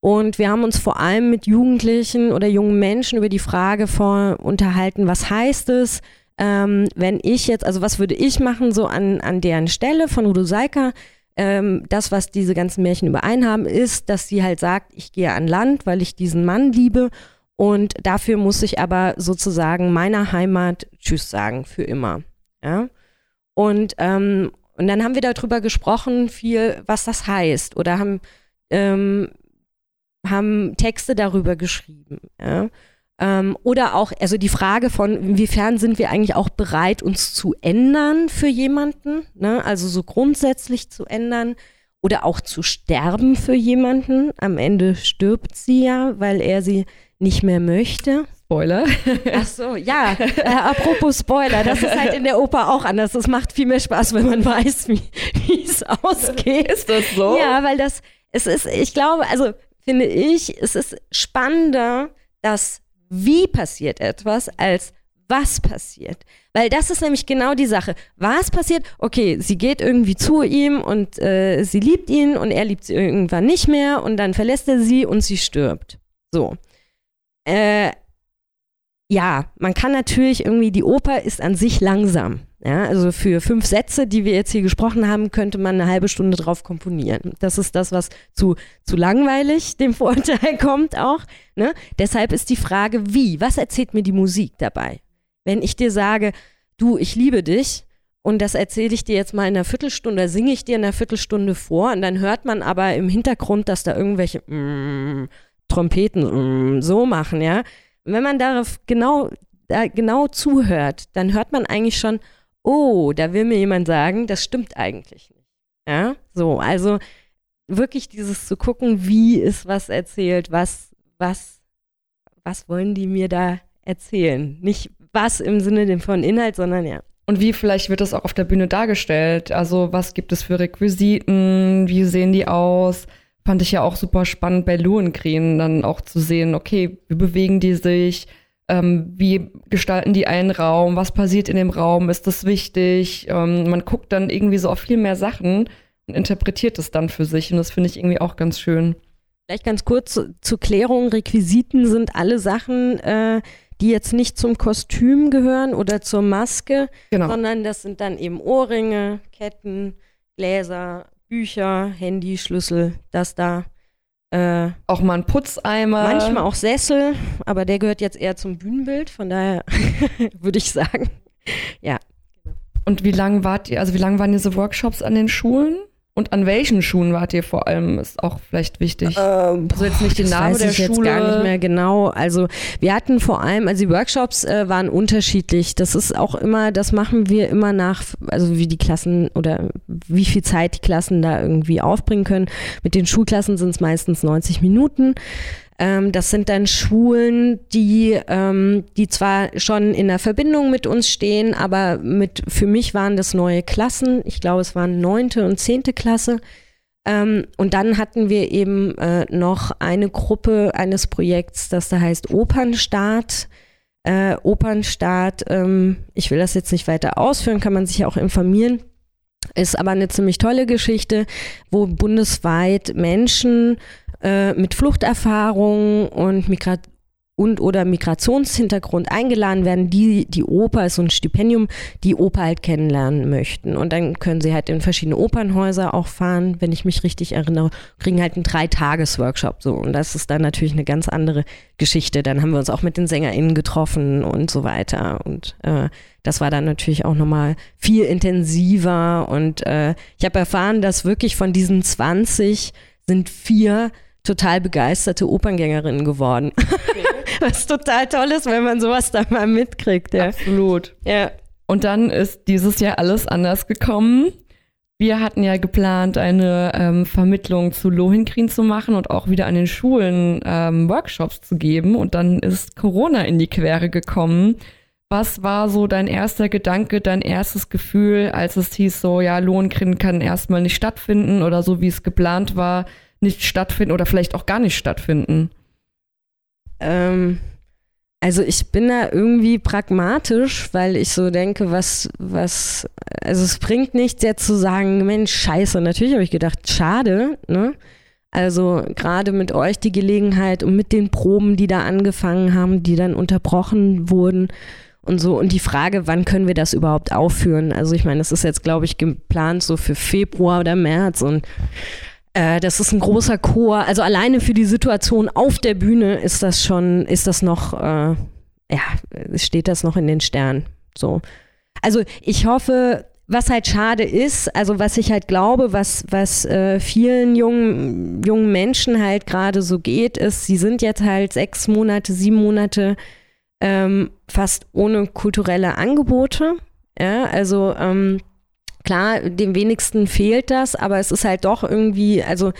Und wir haben uns vor allem mit Jugendlichen oder jungen Menschen über die Frage vor unterhalten, was heißt es, ähm, wenn ich jetzt, also was würde ich machen, so an, an deren Stelle von Udo Seika, ähm, das, was diese ganzen Märchen überein haben, ist, dass sie halt sagt, ich gehe an Land, weil ich diesen Mann liebe und dafür muss ich aber sozusagen meiner Heimat Tschüss sagen, für immer. Ja? Und, ähm, und dann haben wir darüber gesprochen, viel, was das heißt oder haben, ähm, haben Texte darüber geschrieben. Ja? Ähm, oder auch, also die Frage von, inwiefern sind wir eigentlich auch bereit, uns zu ändern für jemanden, ne? also so grundsätzlich zu ändern oder auch zu sterben für jemanden. Am Ende stirbt sie ja, weil er sie nicht mehr möchte. Spoiler. Ach so, ja. Äh, apropos Spoiler, das ist halt in der Oper auch anders. Das macht viel mehr Spaß, wenn man weiß, wie es ausgeht. Ist das so? Ja, weil das, es ist, ich glaube, also finde ich, es ist spannender, dass wie passiert etwas, als was passiert. Weil das ist nämlich genau die Sache. Was passiert? Okay, sie geht irgendwie zu ihm und äh, sie liebt ihn und er liebt sie irgendwann nicht mehr und dann verlässt er sie und sie stirbt. So. Äh, ja, man kann natürlich irgendwie, die Oper ist an sich langsam. Ja, also für fünf Sätze, die wir jetzt hier gesprochen haben, könnte man eine halbe Stunde drauf komponieren. Das ist das, was zu, zu langweilig dem Vorurteil kommt auch. Ne? Deshalb ist die Frage, wie? Was erzählt mir die Musik dabei? Wenn ich dir sage, du, ich liebe dich und das erzähle ich dir jetzt mal in einer Viertelstunde, singe ich dir in einer Viertelstunde vor und dann hört man aber im Hintergrund, dass da irgendwelche mm, Trompeten mm, so machen, ja. Wenn man darauf genau, da genau zuhört, dann hört man eigentlich schon, oh, da will mir jemand sagen, das stimmt eigentlich nicht. Ja, so, also wirklich dieses zu gucken, wie ist was erzählt, was, was, was wollen die mir da erzählen? Nicht was im Sinne von Inhalt, sondern ja. Und wie vielleicht wird das auch auf der Bühne dargestellt? Also was gibt es für Requisiten? Wie sehen die aus? Fand ich ja auch super spannend bei Lohengrin dann auch zu sehen, okay, wie bewegen die sich? Ähm, wie gestalten die einen Raum? Was passiert in dem Raum? Ist das wichtig? Ähm, man guckt dann irgendwie so auf viel mehr Sachen und interpretiert es dann für sich. Und das finde ich irgendwie auch ganz schön. Vielleicht ganz kurz zur Klärung. Requisiten sind alle Sachen, äh, die jetzt nicht zum Kostüm gehören oder zur Maske, genau. sondern das sind dann eben Ohrringe, Ketten, Gläser, Bücher, Handy, Schlüssel, das da. Äh, auch mal ein Putzeimer. Manchmal auch Sessel, aber der gehört jetzt eher zum Bühnenbild, von daher würde ich sagen, ja. Und wie lange wart ihr, also wie lange waren diese Workshops an den Schulen? Und an welchen Schulen wart ihr vor allem, ist auch vielleicht wichtig. Ähm, also jetzt nicht den Namen der ich Schule. jetzt gar nicht mehr genau. Also wir hatten vor allem, also die Workshops äh, waren unterschiedlich. Das ist auch immer, das machen wir immer nach, also wie die Klassen oder wie viel Zeit die Klassen da irgendwie aufbringen können. Mit den Schulklassen sind es meistens 90 Minuten. Ähm, das sind dann Schulen, die, ähm, die zwar schon in der Verbindung mit uns stehen, aber mit, für mich waren das neue Klassen. Ich glaube, es waren neunte und zehnte Klasse. Ähm, und dann hatten wir eben äh, noch eine Gruppe eines Projekts, das da heißt Opernstart. Äh, Opernstart, ähm, ich will das jetzt nicht weiter ausführen, kann man sich ja auch informieren. Ist aber eine ziemlich tolle Geschichte, wo bundesweit Menschen äh, mit Fluchterfahrung und Migrat und oder Migrationshintergrund eingeladen werden, die die Oper ist so ein Stipendium, die Oper halt kennenlernen möchten. Und dann können sie halt in verschiedene Opernhäuser auch fahren, wenn ich mich richtig erinnere, kriegen halt einen Drei-Tages-Workshop so. Und das ist dann natürlich eine ganz andere Geschichte. Dann haben wir uns auch mit den SängerInnen getroffen und so weiter. Und äh, das war dann natürlich auch nochmal viel intensiver. Und äh, ich habe erfahren, dass wirklich von diesen 20 sind vier total begeisterte Operngängerinnen geworden. Okay. Was total toll ist, wenn man sowas da mal mitkriegt. Ja. Absolut. Ja. Und dann ist dieses Jahr alles anders gekommen. Wir hatten ja geplant, eine ähm, Vermittlung zu Lohengrin zu machen und auch wieder an den Schulen ähm, Workshops zu geben. Und dann ist Corona in die Quere gekommen. Was war so dein erster Gedanke, dein erstes Gefühl, als es hieß, so, ja, Lohengrin kann erstmal nicht stattfinden oder so, wie es geplant war? Nicht stattfinden oder vielleicht auch gar nicht stattfinden? Ähm, also ich bin da irgendwie pragmatisch, weil ich so denke, was, was, also es bringt nichts jetzt zu sagen, Mensch, scheiße. Natürlich habe ich gedacht, schade, ne? Also gerade mit euch die Gelegenheit und mit den Proben, die da angefangen haben, die dann unterbrochen wurden und so. Und die Frage, wann können wir das überhaupt aufführen? Also ich meine, das ist jetzt, glaube ich, geplant so für Februar oder März und äh, das ist ein großer Chor. Also alleine für die Situation auf der Bühne ist das schon, ist das noch, äh, ja, steht das noch in den Sternen. So. Also ich hoffe, was halt schade ist, also was ich halt glaube, was, was äh, vielen jungen, jungen Menschen halt gerade so geht, ist, sie sind jetzt halt sechs Monate, sieben Monate ähm, fast ohne kulturelle Angebote. Ja, also ähm, Klar, dem wenigsten fehlt das, aber es ist halt doch irgendwie, also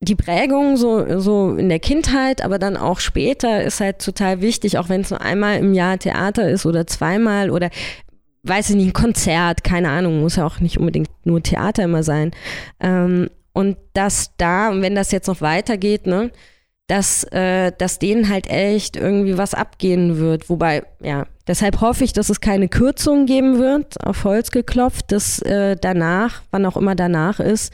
die Prägung so, so in der Kindheit, aber dann auch später ist halt total wichtig, auch wenn es nur einmal im Jahr Theater ist oder zweimal oder weiß ich nicht, ein Konzert, keine Ahnung, muss ja auch nicht unbedingt nur Theater immer sein. Ähm, und dass da, und wenn das jetzt noch weitergeht, ne, dass, äh, dass denen halt echt irgendwie was abgehen wird. Wobei, ja, deshalb hoffe ich, dass es keine Kürzungen geben wird, auf Holz geklopft, dass äh, danach, wann auch immer danach ist,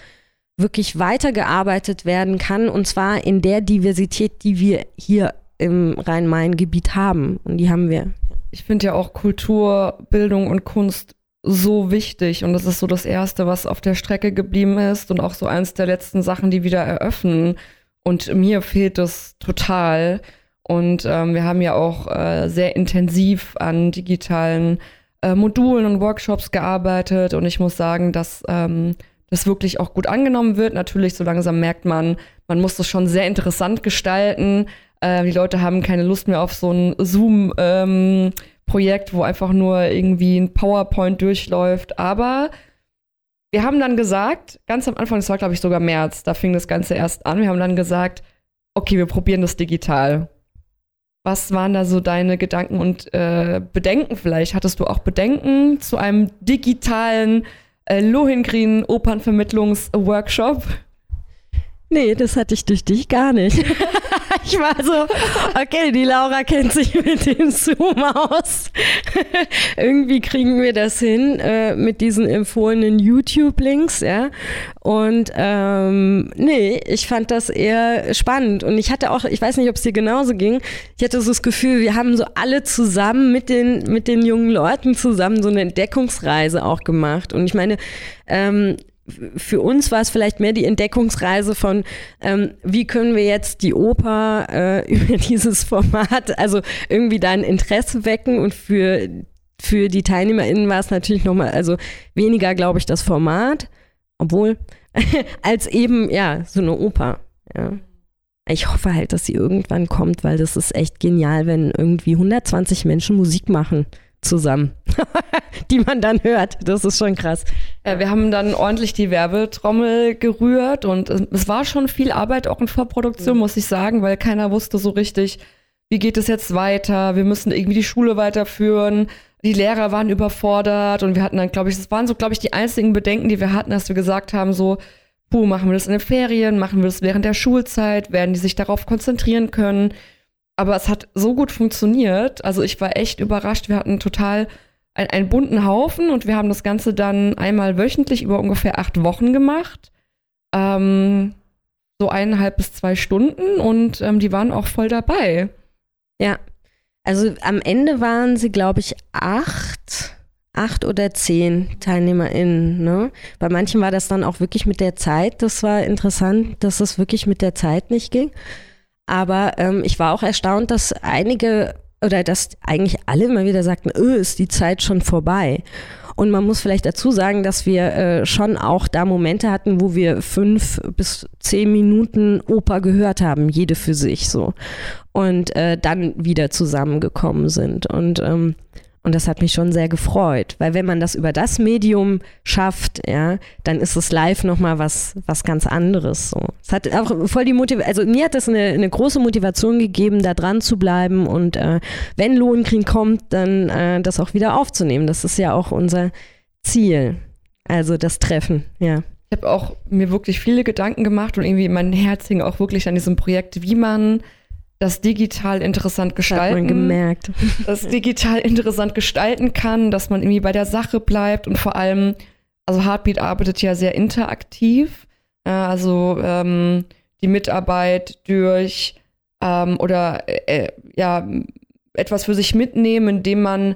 wirklich weitergearbeitet werden kann und zwar in der Diversität, die wir hier im Rhein-Main-Gebiet haben. Und die haben wir. Ich finde ja auch Kultur, Bildung und Kunst so wichtig und das ist so das Erste, was auf der Strecke geblieben ist und auch so eins der letzten Sachen, die wieder eröffnen. Und mir fehlt das total. Und ähm, wir haben ja auch äh, sehr intensiv an digitalen äh, Modulen und Workshops gearbeitet und ich muss sagen, dass ähm, das wirklich auch gut angenommen wird. Natürlich, so langsam merkt man, man muss das schon sehr interessant gestalten. Äh, die Leute haben keine Lust mehr auf so ein Zoom-Projekt, ähm, wo einfach nur irgendwie ein PowerPoint durchläuft. Aber wir haben dann gesagt, ganz am Anfang, das war glaube ich sogar März, da fing das Ganze erst an, wir haben dann gesagt, okay, wir probieren das digital. Was waren da so deine Gedanken und äh, Bedenken vielleicht? Hattest du auch Bedenken zu einem digitalen äh, Lohengrin Opernvermittlungsworkshop? Nee, das hatte ich durch dich gar nicht. ich war so, okay, die Laura kennt sich mit dem Zoom aus. Irgendwie kriegen wir das hin äh, mit diesen empfohlenen YouTube-Links, ja. Und ähm, nee, ich fand das eher spannend. Und ich hatte auch, ich weiß nicht, ob es dir genauso ging, ich hatte so das Gefühl, wir haben so alle zusammen mit den, mit den jungen Leuten zusammen so eine Entdeckungsreise auch gemacht. Und ich meine, ähm, für uns war es vielleicht mehr die Entdeckungsreise von, ähm, wie können wir jetzt die Oper äh, über dieses Format, also irgendwie da ein Interesse wecken. Und für, für die TeilnehmerInnen war es natürlich nochmal, also weniger, glaube ich, das Format, obwohl, als eben, ja, so eine Oper, ja. Ich hoffe halt, dass sie irgendwann kommt, weil das ist echt genial, wenn irgendwie 120 Menschen Musik machen zusammen, die man dann hört. Das ist schon krass. Ja, wir haben dann ordentlich die Werbetrommel gerührt und es war schon viel Arbeit auch in Vorproduktion, mhm. muss ich sagen, weil keiner wusste so richtig, wie geht es jetzt weiter? Wir müssen irgendwie die Schule weiterführen. Die Lehrer waren überfordert und wir hatten dann, glaube ich, das waren so, glaube ich, die einzigen Bedenken, die wir hatten, dass wir gesagt haben, so, puh, machen wir das in den Ferien, machen wir das während der Schulzeit, werden die sich darauf konzentrieren können? Aber es hat so gut funktioniert. Also ich war echt überrascht. Wir hatten total ein, einen bunten Haufen und wir haben das Ganze dann einmal wöchentlich über ungefähr acht Wochen gemacht. Ähm, so eineinhalb bis zwei Stunden und ähm, die waren auch voll dabei. Ja, also am Ende waren sie, glaube ich, acht, acht oder zehn TeilnehmerInnen. Ne? Bei manchen war das dann auch wirklich mit der Zeit. Das war interessant, dass es wirklich mit der Zeit nicht ging. Aber ähm, ich war auch erstaunt, dass einige oder dass eigentlich alle immer wieder sagten, öh, ist die Zeit schon vorbei. Und man muss vielleicht dazu sagen, dass wir äh, schon auch da Momente hatten, wo wir fünf bis zehn Minuten Oper gehört haben, jede für sich so. Und äh, dann wieder zusammengekommen sind. Und ähm, und das hat mich schon sehr gefreut, weil wenn man das über das Medium schafft, ja, dann ist es live nochmal was, was ganz anderes. So. Es hat auch voll die Motivation, also mir hat das eine, eine große Motivation gegeben, da dran zu bleiben und äh, wenn Lohnkrieg kommt, dann äh, das auch wieder aufzunehmen. Das ist ja auch unser Ziel. Also das Treffen, ja. Ich habe auch mir wirklich viele Gedanken gemacht und irgendwie mein Herz hing auch wirklich an diesem Projekt, wie man das digital interessant gestalten. Gemerkt. Das digital interessant gestalten kann, dass man irgendwie bei der Sache bleibt und vor allem, also Heartbeat arbeitet ja sehr interaktiv. also ähm, die Mitarbeit durch ähm, oder äh, ja etwas für sich mitnehmen, indem man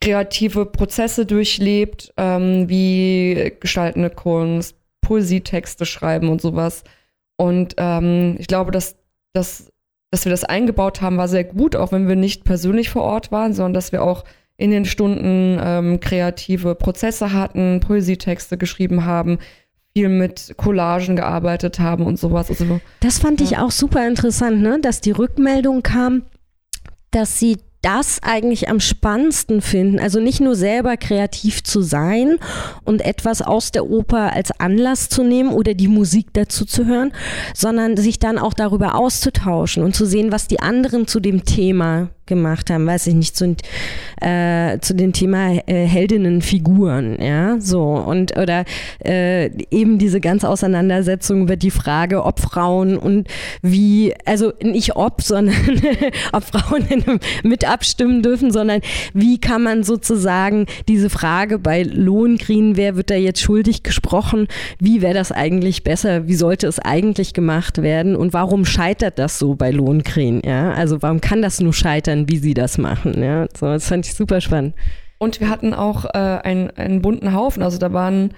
kreative Prozesse durchlebt, ähm, wie gestaltende Kunst, Poesietexte schreiben und sowas. Und ähm, ich glaube, dass das dass wir das eingebaut haben, war sehr gut, auch wenn wir nicht persönlich vor Ort waren, sondern dass wir auch in den Stunden ähm, kreative Prozesse hatten, Poesietexte geschrieben haben, viel mit Collagen gearbeitet haben und sowas. Also, das fand ja. ich auch super interessant, ne? dass die Rückmeldung kam, dass sie das eigentlich am spannendsten finden. Also nicht nur selber kreativ zu sein und etwas aus der Oper als Anlass zu nehmen oder die Musik dazu zu hören, sondern sich dann auch darüber auszutauschen und zu sehen, was die anderen zu dem Thema gemacht haben, weiß ich nicht, zu, äh, zu dem Thema äh, Heldinnenfiguren, ja, so und oder äh, eben diese ganze Auseinandersetzung über die Frage, ob Frauen und wie, also nicht ob, sondern ob Frauen mit abstimmen dürfen, sondern wie kann man sozusagen diese Frage bei Lohnkriegen, wer wird da jetzt schuldig gesprochen, wie wäre das eigentlich besser, wie sollte es eigentlich gemacht werden und warum scheitert das so bei Lohnkriegen, ja, also warum kann das nur scheitern? Erklären, wie sie das machen. Ja, so, das fand ich super spannend. Und wir hatten auch äh, einen, einen bunten Haufen. Also da waren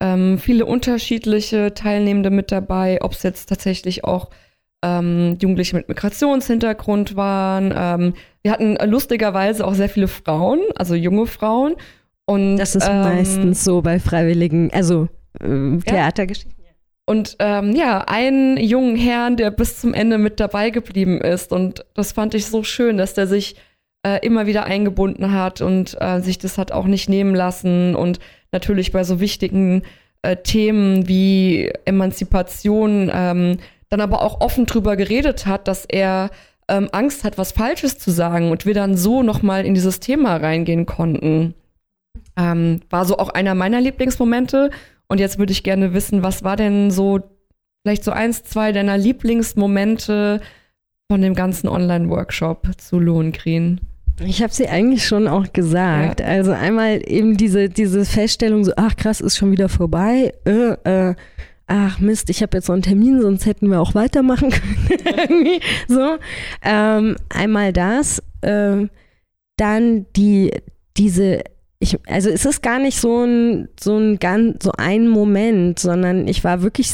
ähm, viele unterschiedliche Teilnehmende mit dabei, ob es jetzt tatsächlich auch ähm, Jugendliche mit Migrationshintergrund waren. Ähm, wir hatten lustigerweise auch sehr viele Frauen, also junge Frauen. Und, das ist ähm, meistens so bei Freiwilligen, also äh, Theatergeschichten. Und ähm, ja, einen jungen Herrn, der bis zum Ende mit dabei geblieben ist. Und das fand ich so schön, dass der sich äh, immer wieder eingebunden hat und äh, sich das hat auch nicht nehmen lassen. Und natürlich bei so wichtigen äh, Themen wie Emanzipation ähm, dann aber auch offen drüber geredet hat, dass er ähm, Angst hat, was Falsches zu sagen und wir dann so nochmal in dieses Thema reingehen konnten. Ähm, war so auch einer meiner Lieblingsmomente. Und jetzt würde ich gerne wissen, was war denn so, vielleicht so eins, zwei deiner Lieblingsmomente von dem ganzen Online-Workshop zu Lohengrin? Ich habe sie eigentlich schon auch gesagt. Ja. Also einmal eben diese, diese Feststellung, so, ach krass, ist schon wieder vorbei. Äh, äh, ach Mist, ich habe jetzt so einen Termin, sonst hätten wir auch weitermachen können. so. Ähm, einmal das. Ähm, dann die, diese ich, also es ist gar nicht so ein, so ein ganz, so ein Moment, sondern ich war wirklich,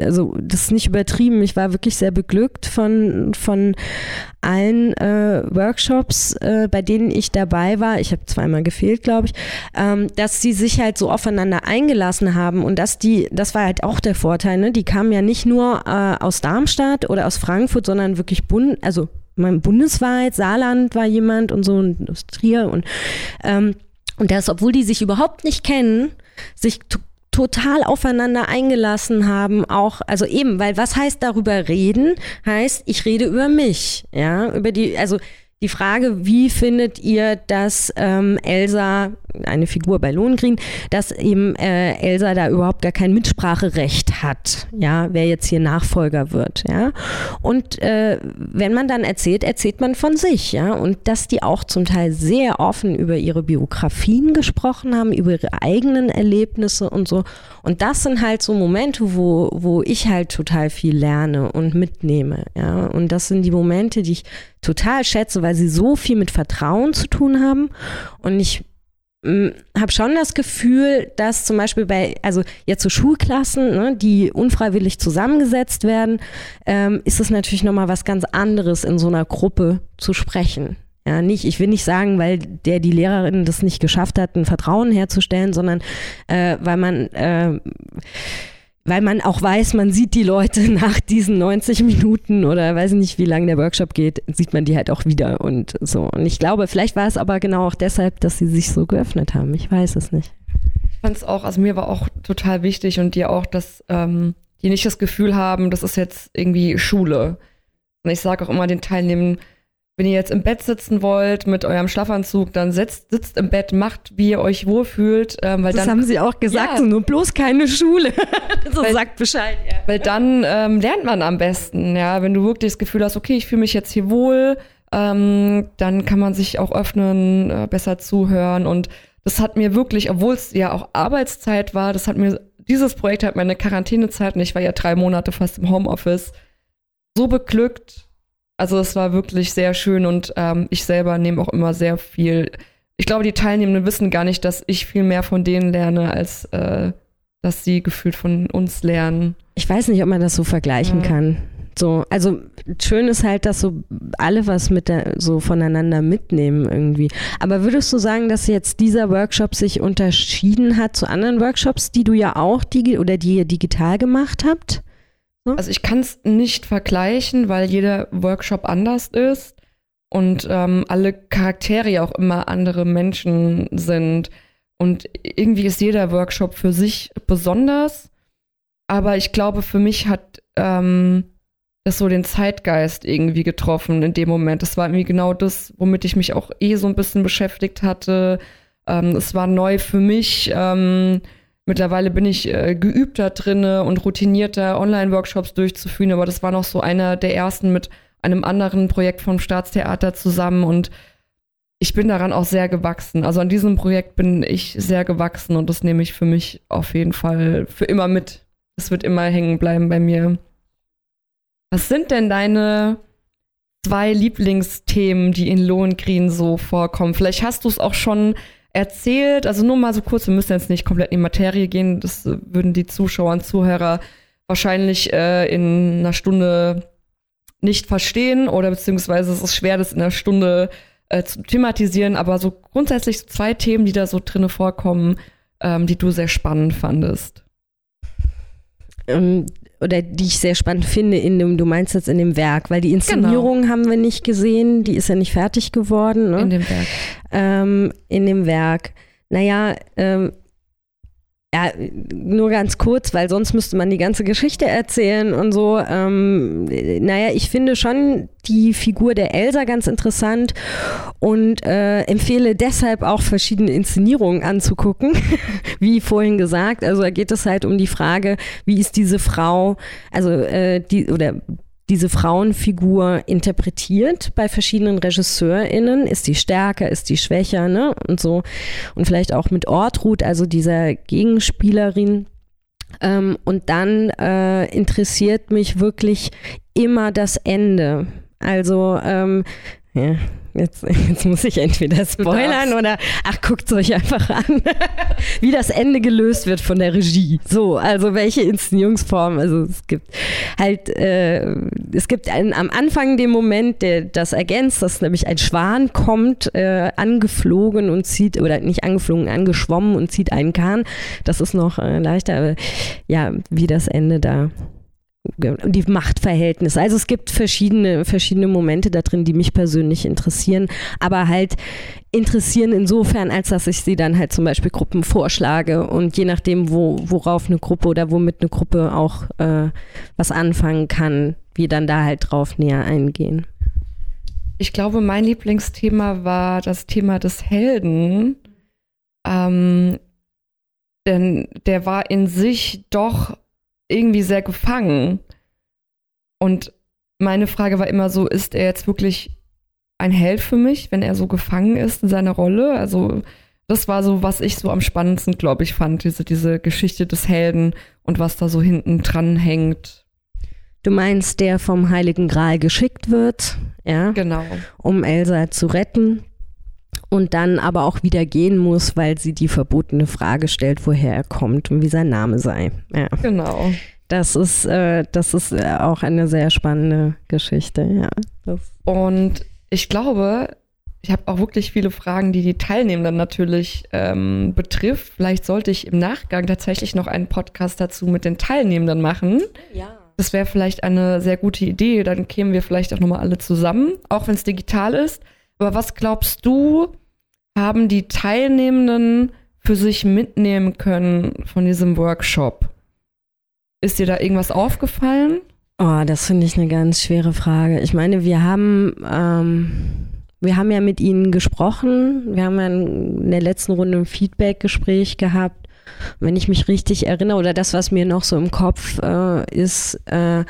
also das ist nicht übertrieben, ich war wirklich sehr beglückt von, von allen äh, Workshops, äh, bei denen ich dabei war. Ich habe zweimal gefehlt, glaube ich, ähm, dass sie sich halt so aufeinander eingelassen haben und dass die, das war halt auch der Vorteil, ne? Die kamen ja nicht nur äh, aus Darmstadt oder aus Frankfurt, sondern wirklich bund, also bundesweit, Saarland war jemand und so und Trier und ähm, und das, obwohl die sich überhaupt nicht kennen, sich total aufeinander eingelassen haben, auch, also eben, weil was heißt darüber reden? Heißt, ich rede über mich, ja, über die, also die Frage, wie findet ihr, dass ähm, Elsa, eine Figur bei Lohengrin, dass eben äh, Elsa da überhaupt gar kein Mitspracherecht hat, ja, wer jetzt hier Nachfolger wird, ja. Und äh, wenn man dann erzählt, erzählt man von sich, ja, und dass die auch zum Teil sehr offen über ihre Biografien gesprochen haben, über ihre eigenen Erlebnisse und so. Und das sind halt so Momente, wo, wo ich halt total viel lerne und mitnehme, ja. Und das sind die Momente, die ich total schätze, weil sie so viel mit Vertrauen zu tun haben. Und ich mm, habe schon das Gefühl, dass zum Beispiel bei, also jetzt so Schulklassen, ne, die unfreiwillig zusammengesetzt werden, ähm, ist es natürlich nochmal was ganz anderes, in so einer Gruppe zu sprechen. Ja, nicht, ich will nicht sagen, weil der die Lehrerin das nicht geschafft hat, ein Vertrauen herzustellen, sondern äh, weil man äh, weil man auch weiß, man sieht die Leute nach diesen 90 Minuten oder weiß nicht, wie lange der Workshop geht, sieht man die halt auch wieder und so. Und ich glaube, vielleicht war es aber genau auch deshalb, dass sie sich so geöffnet haben. Ich weiß es nicht. Ich fand es auch, also mir war auch total wichtig und dir auch, dass ähm, die nicht das Gefühl haben, das ist jetzt irgendwie Schule. Und ich sage auch immer den Teilnehmern, wenn ihr jetzt im Bett sitzen wollt mit eurem Schlafanzug, dann sitzt, sitzt im Bett, macht, wie ihr euch wohlfühlt. Ähm, weil das dann, haben sie auch gesagt, ja. nur bloß keine Schule. so weil, sagt Bescheid. Ja. Weil dann ähm, lernt man am besten, ja. Wenn du wirklich das Gefühl hast, okay, ich fühle mich jetzt hier wohl, ähm, dann kann man sich auch öffnen, äh, besser zuhören. Und das hat mir wirklich, obwohl es ja auch Arbeitszeit war, das hat mir, dieses Projekt hat meine Quarantänezeit, und ich war ja drei Monate fast im Homeoffice, so beglückt also es war wirklich sehr schön und ähm, ich selber nehme auch immer sehr viel. Ich glaube, die Teilnehmenden wissen gar nicht, dass ich viel mehr von denen lerne, als äh, dass sie gefühlt von uns lernen. Ich weiß nicht, ob man das so vergleichen ja. kann. So, also schön ist halt, dass so alle was mit der, so voneinander mitnehmen irgendwie. Aber würdest du sagen, dass jetzt dieser Workshop sich unterschieden hat zu anderen Workshops, die du ja auch digi oder die ihr digital gemacht habt? Ne? Also ich kann es nicht vergleichen, weil jeder Workshop anders ist und ähm, alle Charaktere auch immer andere Menschen sind. Und irgendwie ist jeder Workshop für sich besonders. Aber ich glaube, für mich hat ähm, das so den Zeitgeist irgendwie getroffen in dem Moment. Das war irgendwie genau das, womit ich mich auch eh so ein bisschen beschäftigt hatte. Ähm, es war neu für mich. Ähm, Mittlerweile bin ich äh, geübter drinne und routinierter, Online-Workshops durchzuführen, aber das war noch so einer der ersten mit einem anderen Projekt vom Staatstheater zusammen und ich bin daran auch sehr gewachsen. Also an diesem Projekt bin ich sehr gewachsen und das nehme ich für mich auf jeden Fall für immer mit. Es wird immer hängen bleiben bei mir. Was sind denn deine zwei Lieblingsthemen, die in Lohengrin so vorkommen? Vielleicht hast du es auch schon erzählt, also nur mal so kurz, wir müssen jetzt nicht komplett in die Materie gehen, das würden die Zuschauer und Zuhörer wahrscheinlich äh, in einer Stunde nicht verstehen oder beziehungsweise es ist schwer, das in einer Stunde äh, zu thematisieren, aber so grundsätzlich so zwei Themen, die da so drinne vorkommen, ähm, die du sehr spannend fandest. Ähm, oder die ich sehr spannend finde in dem, du meinst jetzt in dem Werk, weil die Inszenierung genau. haben wir nicht gesehen, die ist ja nicht fertig geworden. Ne? In dem Werk. Ähm, in dem Werk. Naja, ähm, ja, nur ganz kurz, weil sonst müsste man die ganze Geschichte erzählen und so. Ähm, naja, ich finde schon die Figur der Elsa ganz interessant und äh, empfehle deshalb auch verschiedene Inszenierungen anzugucken, wie vorhin gesagt. Also da geht es halt um die Frage, wie ist diese Frau, also äh, die oder diese Frauenfigur interpretiert bei verschiedenen RegisseurInnen? Ist die stärker, ist die schwächer, ne? Und so. Und vielleicht auch mit Ortrud, also dieser Gegenspielerin. Ähm, und dann äh, interessiert mich wirklich immer das Ende. Also, ähm, ja, Jetzt, jetzt, muss ich entweder spoilern oder ach, guckt es euch einfach an, wie das Ende gelöst wird von der Regie. So, also welche Inszenierungsform. Also es gibt halt, äh, es gibt einen, am Anfang den Moment, der das ergänzt, dass nämlich ein Schwan kommt, äh, angeflogen und zieht, oder nicht angeflogen, angeschwommen und zieht einen Kahn. Das ist noch äh, leichter, aber ja, wie das Ende da die Machtverhältnisse. Also es gibt verschiedene, verschiedene Momente da drin, die mich persönlich interessieren, aber halt interessieren insofern, als dass ich sie dann halt zum Beispiel Gruppen vorschlage und je nachdem, wo, worauf eine Gruppe oder womit eine Gruppe auch äh, was anfangen kann, wir dann da halt drauf näher eingehen. Ich glaube, mein Lieblingsthema war das Thema des Helden. Ähm, denn der war in sich doch irgendwie sehr gefangen. Und meine Frage war immer so, ist er jetzt wirklich ein Held für mich, wenn er so gefangen ist in seiner Rolle? Also das war so, was ich so am spannendsten, glaube ich, fand, diese, diese Geschichte des Helden und was da so hinten dran hängt. Du meinst, der vom Heiligen Gral geschickt wird, ja? Genau. Um Elsa zu retten und dann aber auch wieder gehen muss, weil sie die verbotene Frage stellt, woher er kommt und wie sein Name sei. Ja. Genau. Das ist, äh, das ist äh, auch eine sehr spannende Geschichte, ja. Das. Und ich glaube, ich habe auch wirklich viele Fragen, die die Teilnehmenden natürlich ähm, betrifft. Vielleicht sollte ich im Nachgang tatsächlich noch einen Podcast dazu mit den Teilnehmenden machen. Ja. Das wäre vielleicht eine sehr gute Idee. Dann kämen wir vielleicht auch nochmal alle zusammen, auch wenn es digital ist. Aber was glaubst du, haben die Teilnehmenden für sich mitnehmen können von diesem Workshop? Ist dir da irgendwas aufgefallen? Oh, das finde ich eine ganz schwere Frage. Ich meine, wir haben, ähm, wir haben ja mit ihnen gesprochen. Wir haben ja in der letzten Runde ein Feedback-Gespräch gehabt. Wenn ich mich richtig erinnere, oder das, was mir noch so im Kopf äh, ist, äh,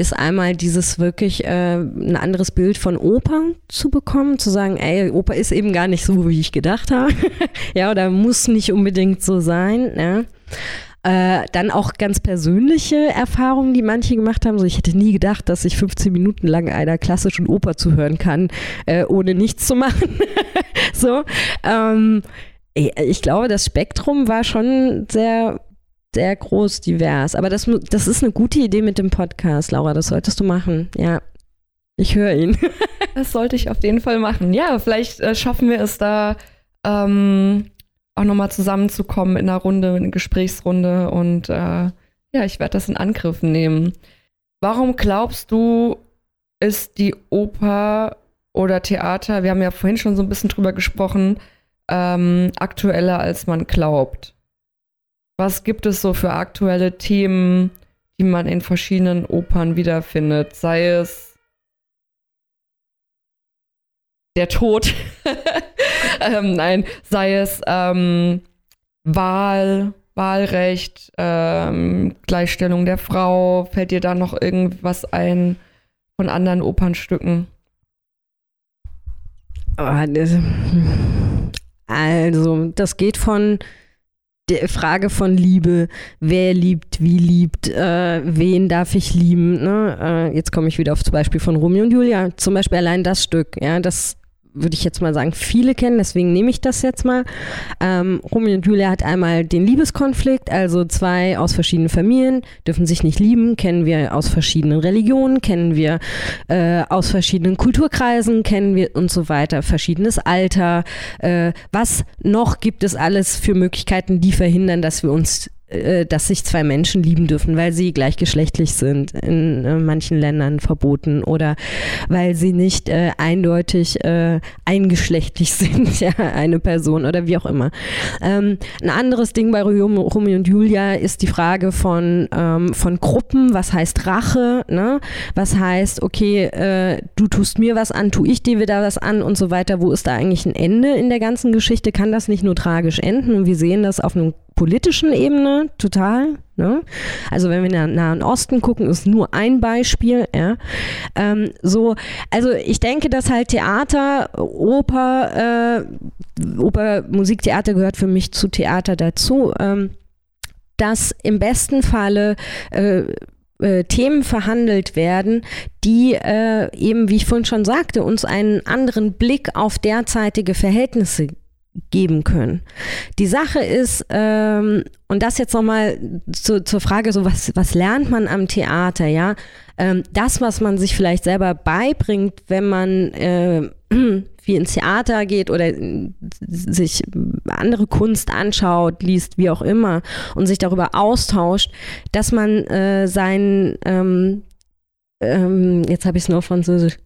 ist einmal dieses wirklich äh, ein anderes Bild von Oper zu bekommen, zu sagen, ey, Oper ist eben gar nicht so, wie ich gedacht habe. ja, oder muss nicht unbedingt so sein. Ja. Äh, dann auch ganz persönliche Erfahrungen, die manche gemacht haben. So, ich hätte nie gedacht, dass ich 15 Minuten lang einer klassischen Oper zuhören kann, äh, ohne nichts zu machen. so. Ähm, ich glaube, das Spektrum war schon sehr sehr groß, divers. Aber das, das ist eine gute Idee mit dem Podcast, Laura. Das solltest du machen. Ja. Ich höre ihn. das sollte ich auf jeden Fall machen. Ja, vielleicht äh, schaffen wir es da ähm, auch nochmal zusammenzukommen in einer Runde, in einer Gesprächsrunde. Und äh, ja, ich werde das in Angriff nehmen. Warum glaubst du, ist die Oper oder Theater, wir haben ja vorhin schon so ein bisschen drüber gesprochen, ähm, aktueller als man glaubt? Was gibt es so für aktuelle Themen, die man in verschiedenen Opern wiederfindet? Sei es der Tod, ähm, nein, sei es ähm, Wahl, Wahlrecht, ähm, Gleichstellung der Frau. Fällt dir da noch irgendwas ein von anderen Opernstücken? Also, das geht von die Frage von Liebe, wer liebt, wie liebt, äh, wen darf ich lieben. Ne? Äh, jetzt komme ich wieder auf zum Beispiel von Romeo und Julia. Zum Beispiel allein das Stück, ja, das würde ich jetzt mal sagen, viele kennen, deswegen nehme ich das jetzt mal. Ähm, Romeo und Julia hat einmal den Liebeskonflikt, also zwei aus verschiedenen Familien dürfen sich nicht lieben, kennen wir aus verschiedenen Religionen, kennen wir äh, aus verschiedenen Kulturkreisen, kennen wir und so weiter, verschiedenes Alter. Äh, was noch gibt es alles für Möglichkeiten, die verhindern, dass wir uns äh, dass sich zwei Menschen lieben dürfen, weil sie gleichgeschlechtlich sind, in äh, manchen Ländern verboten oder weil sie nicht äh, eindeutig äh, eingeschlechtlich sind, ja, eine Person oder wie auch immer. Ähm, ein anderes Ding bei Romeo, und Julia ist die Frage von, ähm, von Gruppen, was heißt Rache, ne? was heißt, okay, äh, du tust mir was an, tu ich dir wieder was an und so weiter. Wo ist da eigentlich ein Ende in der ganzen Geschichte? Kann das nicht nur tragisch enden? Und wir sehen das auf einem politischen Ebene total. Ne? Also wenn wir in den Nahen Osten gucken, ist nur ein Beispiel. Ja? Ähm, so, also ich denke, dass halt Theater, Oper, äh, Oper, Musiktheater gehört für mich zu Theater dazu. Ähm, dass im besten Falle äh, äh, Themen verhandelt werden, die äh, eben, wie ich vorhin schon sagte, uns einen anderen Blick auf derzeitige Verhältnisse geben können. Die Sache ist, ähm, und das jetzt nochmal zu, zur Frage, so was, was lernt man am Theater, ja? Ähm, das, was man sich vielleicht selber beibringt, wenn man äh, wie ins Theater geht oder sich andere Kunst anschaut, liest, wie auch immer, und sich darüber austauscht, dass man äh, sein, ähm, ähm, jetzt habe ich es nur französisch,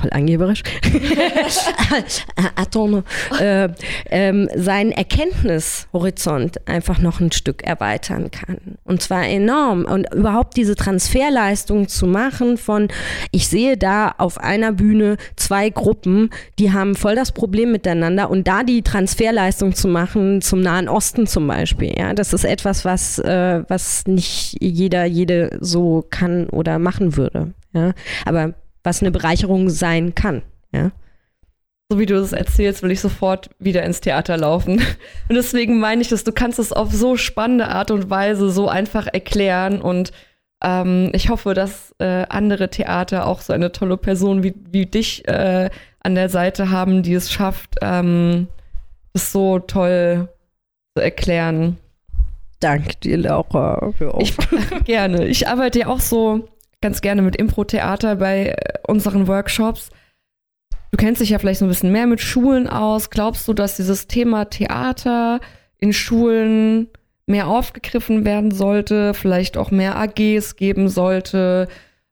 voll angeberisch, Attends, äh, ähm, seinen Erkenntnishorizont einfach noch ein Stück erweitern kann. Und zwar enorm. Und überhaupt diese Transferleistung zu machen von, ich sehe da auf einer Bühne zwei Gruppen, die haben voll das Problem miteinander und da die Transferleistung zu machen zum Nahen Osten zum Beispiel, ja, das ist etwas, was, äh, was nicht jeder, jede so kann oder machen würde. Ja, aber was eine Bereicherung sein kann. Ja. So wie du das erzählst, will ich sofort wieder ins Theater laufen. Und deswegen meine ich dass du kannst es auf so spannende Art und Weise so einfach erklären. Und ähm, ich hoffe, dass äh, andere Theater auch so eine tolle Person wie, wie dich äh, an der Seite haben, die es schafft, ähm, das so toll zu erklären. Danke dir, Laura. Ich, gerne. Ich arbeite ja auch so ganz gerne mit Impro-Theater bei äh, unseren Workshops. Du kennst dich ja vielleicht so ein bisschen mehr mit Schulen aus. Glaubst du, dass dieses Thema Theater in Schulen mehr aufgegriffen werden sollte, vielleicht auch mehr AGs geben sollte,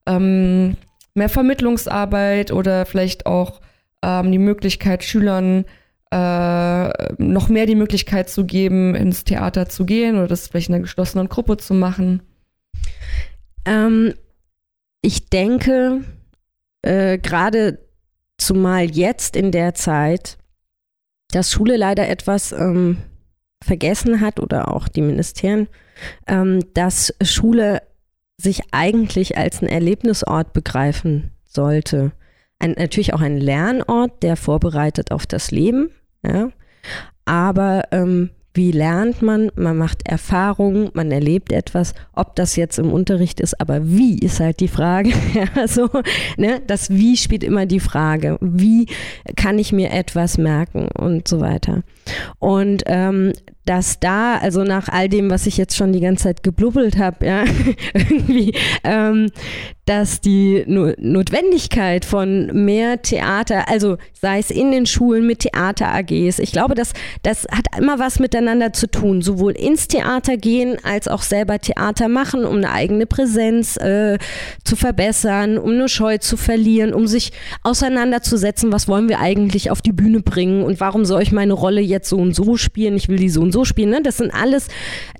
ähm, mehr Vermittlungsarbeit oder vielleicht auch ähm, die Möglichkeit, Schülern äh, noch mehr die Möglichkeit zu geben, ins Theater zu gehen oder das vielleicht in einer geschlossenen Gruppe zu machen? Ähm, ich denke, äh, gerade zumal jetzt in der Zeit, dass Schule leider etwas ähm, vergessen hat oder auch die Ministerien, ähm, dass Schule sich eigentlich als ein Erlebnisort begreifen sollte. Ein, natürlich auch ein Lernort, der vorbereitet auf das Leben, ja, aber ähm, wie lernt man? Man macht Erfahrungen, man erlebt etwas, ob das jetzt im Unterricht ist, aber wie ist halt die Frage. ja, so, ne? Das Wie spielt immer die Frage. Wie kann ich mir etwas merken und so weiter. Und ähm, dass da, also nach all dem, was ich jetzt schon die ganze Zeit geblubbelt habe, ja, irgendwie, ähm, dass die no Notwendigkeit von mehr Theater, also sei es in den Schulen mit Theater-AGs, ich glaube, das, das hat immer was miteinander zu tun, sowohl ins Theater gehen als auch selber Theater machen, um eine eigene Präsenz äh, zu verbessern, um eine Scheu zu verlieren, um sich auseinanderzusetzen, was wollen wir eigentlich auf die Bühne bringen und warum soll ich meine Rolle jetzt so und so spielen, ich will die so und so spielen. Ne? Das sind alles,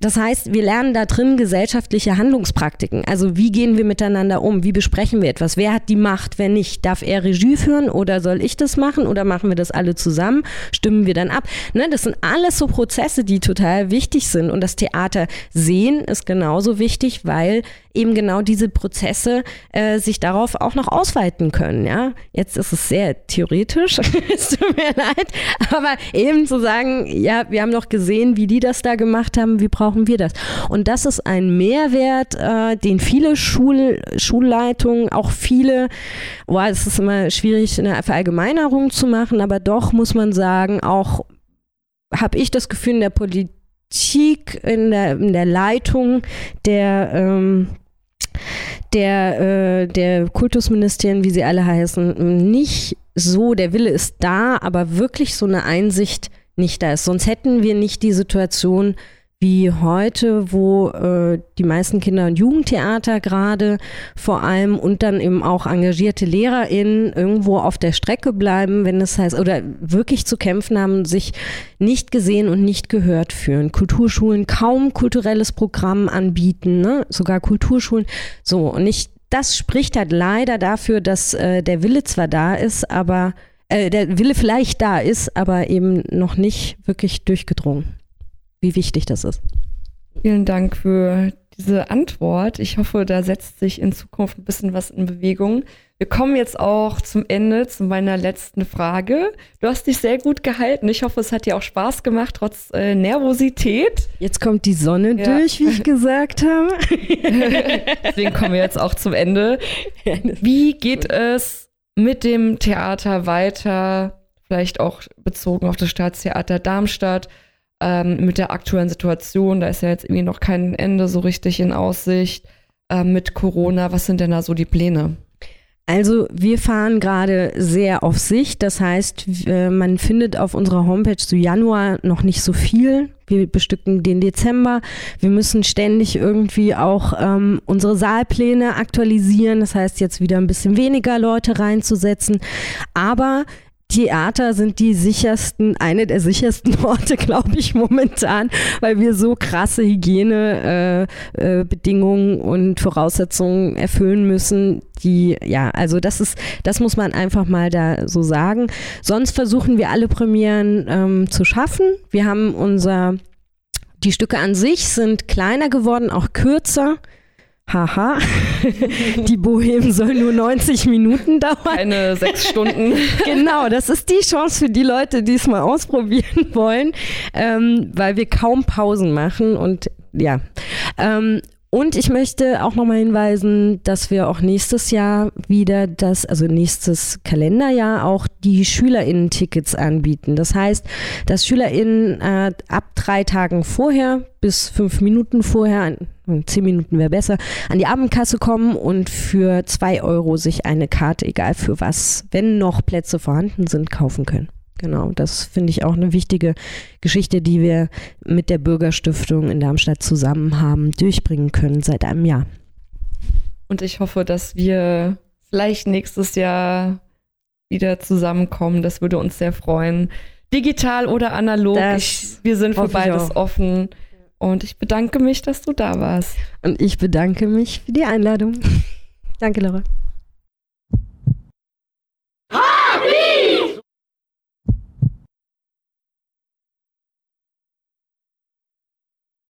das heißt, wir lernen da drin gesellschaftliche Handlungspraktiken. Also wie gehen wir miteinander um? Wie besprechen wir etwas? Wer hat die Macht, wer nicht? Darf er Regie führen oder soll ich das machen oder machen wir das alle zusammen? Stimmen wir dann ab? Ne? Das sind alles so Prozesse, die total wichtig sind und das Theater sehen ist genauso wichtig, weil eben genau diese Prozesse äh, sich darauf auch noch ausweiten können. Ja, jetzt ist es sehr theoretisch, es tut mir leid, aber eben zu sagen, ja, wir haben doch gesehen, wie die das da gemacht haben, wie brauchen wir das? Und das ist ein Mehrwert, äh, den viele Schul Schulleitungen, auch viele, oh, es ist immer schwierig, eine Verallgemeinerung zu machen, aber doch muss man sagen, auch habe ich das Gefühl in der Politik, in der, in der Leitung der ähm, der, äh, der Kultusministerien, wie sie alle heißen, nicht so, der Wille ist da, aber wirklich so eine Einsicht nicht da ist. Sonst hätten wir nicht die Situation, wie heute, wo äh, die meisten Kinder- und Jugendtheater gerade vor allem und dann eben auch engagierte LehrerInnen irgendwo auf der Strecke bleiben, wenn es heißt, oder wirklich zu kämpfen haben, sich nicht gesehen und nicht gehört fühlen. Kulturschulen kaum kulturelles Programm anbieten, ne? sogar Kulturschulen. So, und ich, das spricht halt leider dafür, dass äh, der Wille zwar da ist, aber äh, der Wille vielleicht da ist, aber eben noch nicht wirklich durchgedrungen wie wichtig das ist. Vielen Dank für diese Antwort. Ich hoffe, da setzt sich in Zukunft ein bisschen was in Bewegung. Wir kommen jetzt auch zum Ende, zu meiner letzten Frage. Du hast dich sehr gut gehalten. Ich hoffe, es hat dir auch Spaß gemacht, trotz äh, Nervosität. Jetzt kommt die Sonne ja. durch, wie ich gesagt habe. Deswegen kommen wir jetzt auch zum Ende. Wie geht es mit dem Theater weiter? Vielleicht auch bezogen auf das Staatstheater Darmstadt ähm, mit der aktuellen Situation. Da ist ja jetzt irgendwie noch kein Ende so richtig in Aussicht äh, mit Corona. Was sind denn da so die Pläne? Also wir fahren gerade sehr auf Sicht. Das heißt, man findet auf unserer Homepage zu Januar noch nicht so viel. Wir bestücken den Dezember. Wir müssen ständig irgendwie auch ähm, unsere Saalpläne aktualisieren. Das heißt, jetzt wieder ein bisschen weniger Leute reinzusetzen. Aber Theater sind die sichersten, eine der sichersten Orte, glaube ich, momentan, weil wir so krasse Hygienebedingungen äh, äh, und Voraussetzungen erfüllen müssen, die, ja, also das ist, das muss man einfach mal da so sagen. Sonst versuchen wir alle Premieren ähm, zu schaffen. Wir haben unser, die Stücke an sich sind kleiner geworden, auch kürzer. Haha, die Bohem soll nur 90 Minuten dauern. Keine sechs Stunden. genau, das ist die Chance für die Leute, die es mal ausprobieren wollen, ähm, weil wir kaum Pausen machen und ja. Ähm, und ich möchte auch nochmal hinweisen, dass wir auch nächstes Jahr wieder das, also nächstes Kalenderjahr auch die SchülerInnen-Tickets anbieten. Das heißt, dass SchülerInnen äh, ab drei Tagen vorher bis fünf Minuten vorher, zehn Minuten wäre besser, an die Abendkasse kommen und für zwei Euro sich eine Karte, egal für was, wenn noch Plätze vorhanden sind, kaufen können. Genau, das finde ich auch eine wichtige Geschichte, die wir mit der Bürgerstiftung in Darmstadt zusammen haben durchbringen können seit einem Jahr. Und ich hoffe, dass wir vielleicht nächstes Jahr wieder zusammenkommen. Das würde uns sehr freuen. Digital oder analog. Ich, wir sind für beides offen. Und ich bedanke mich, dass du da warst. Und ich bedanke mich für die Einladung. Danke, Laura.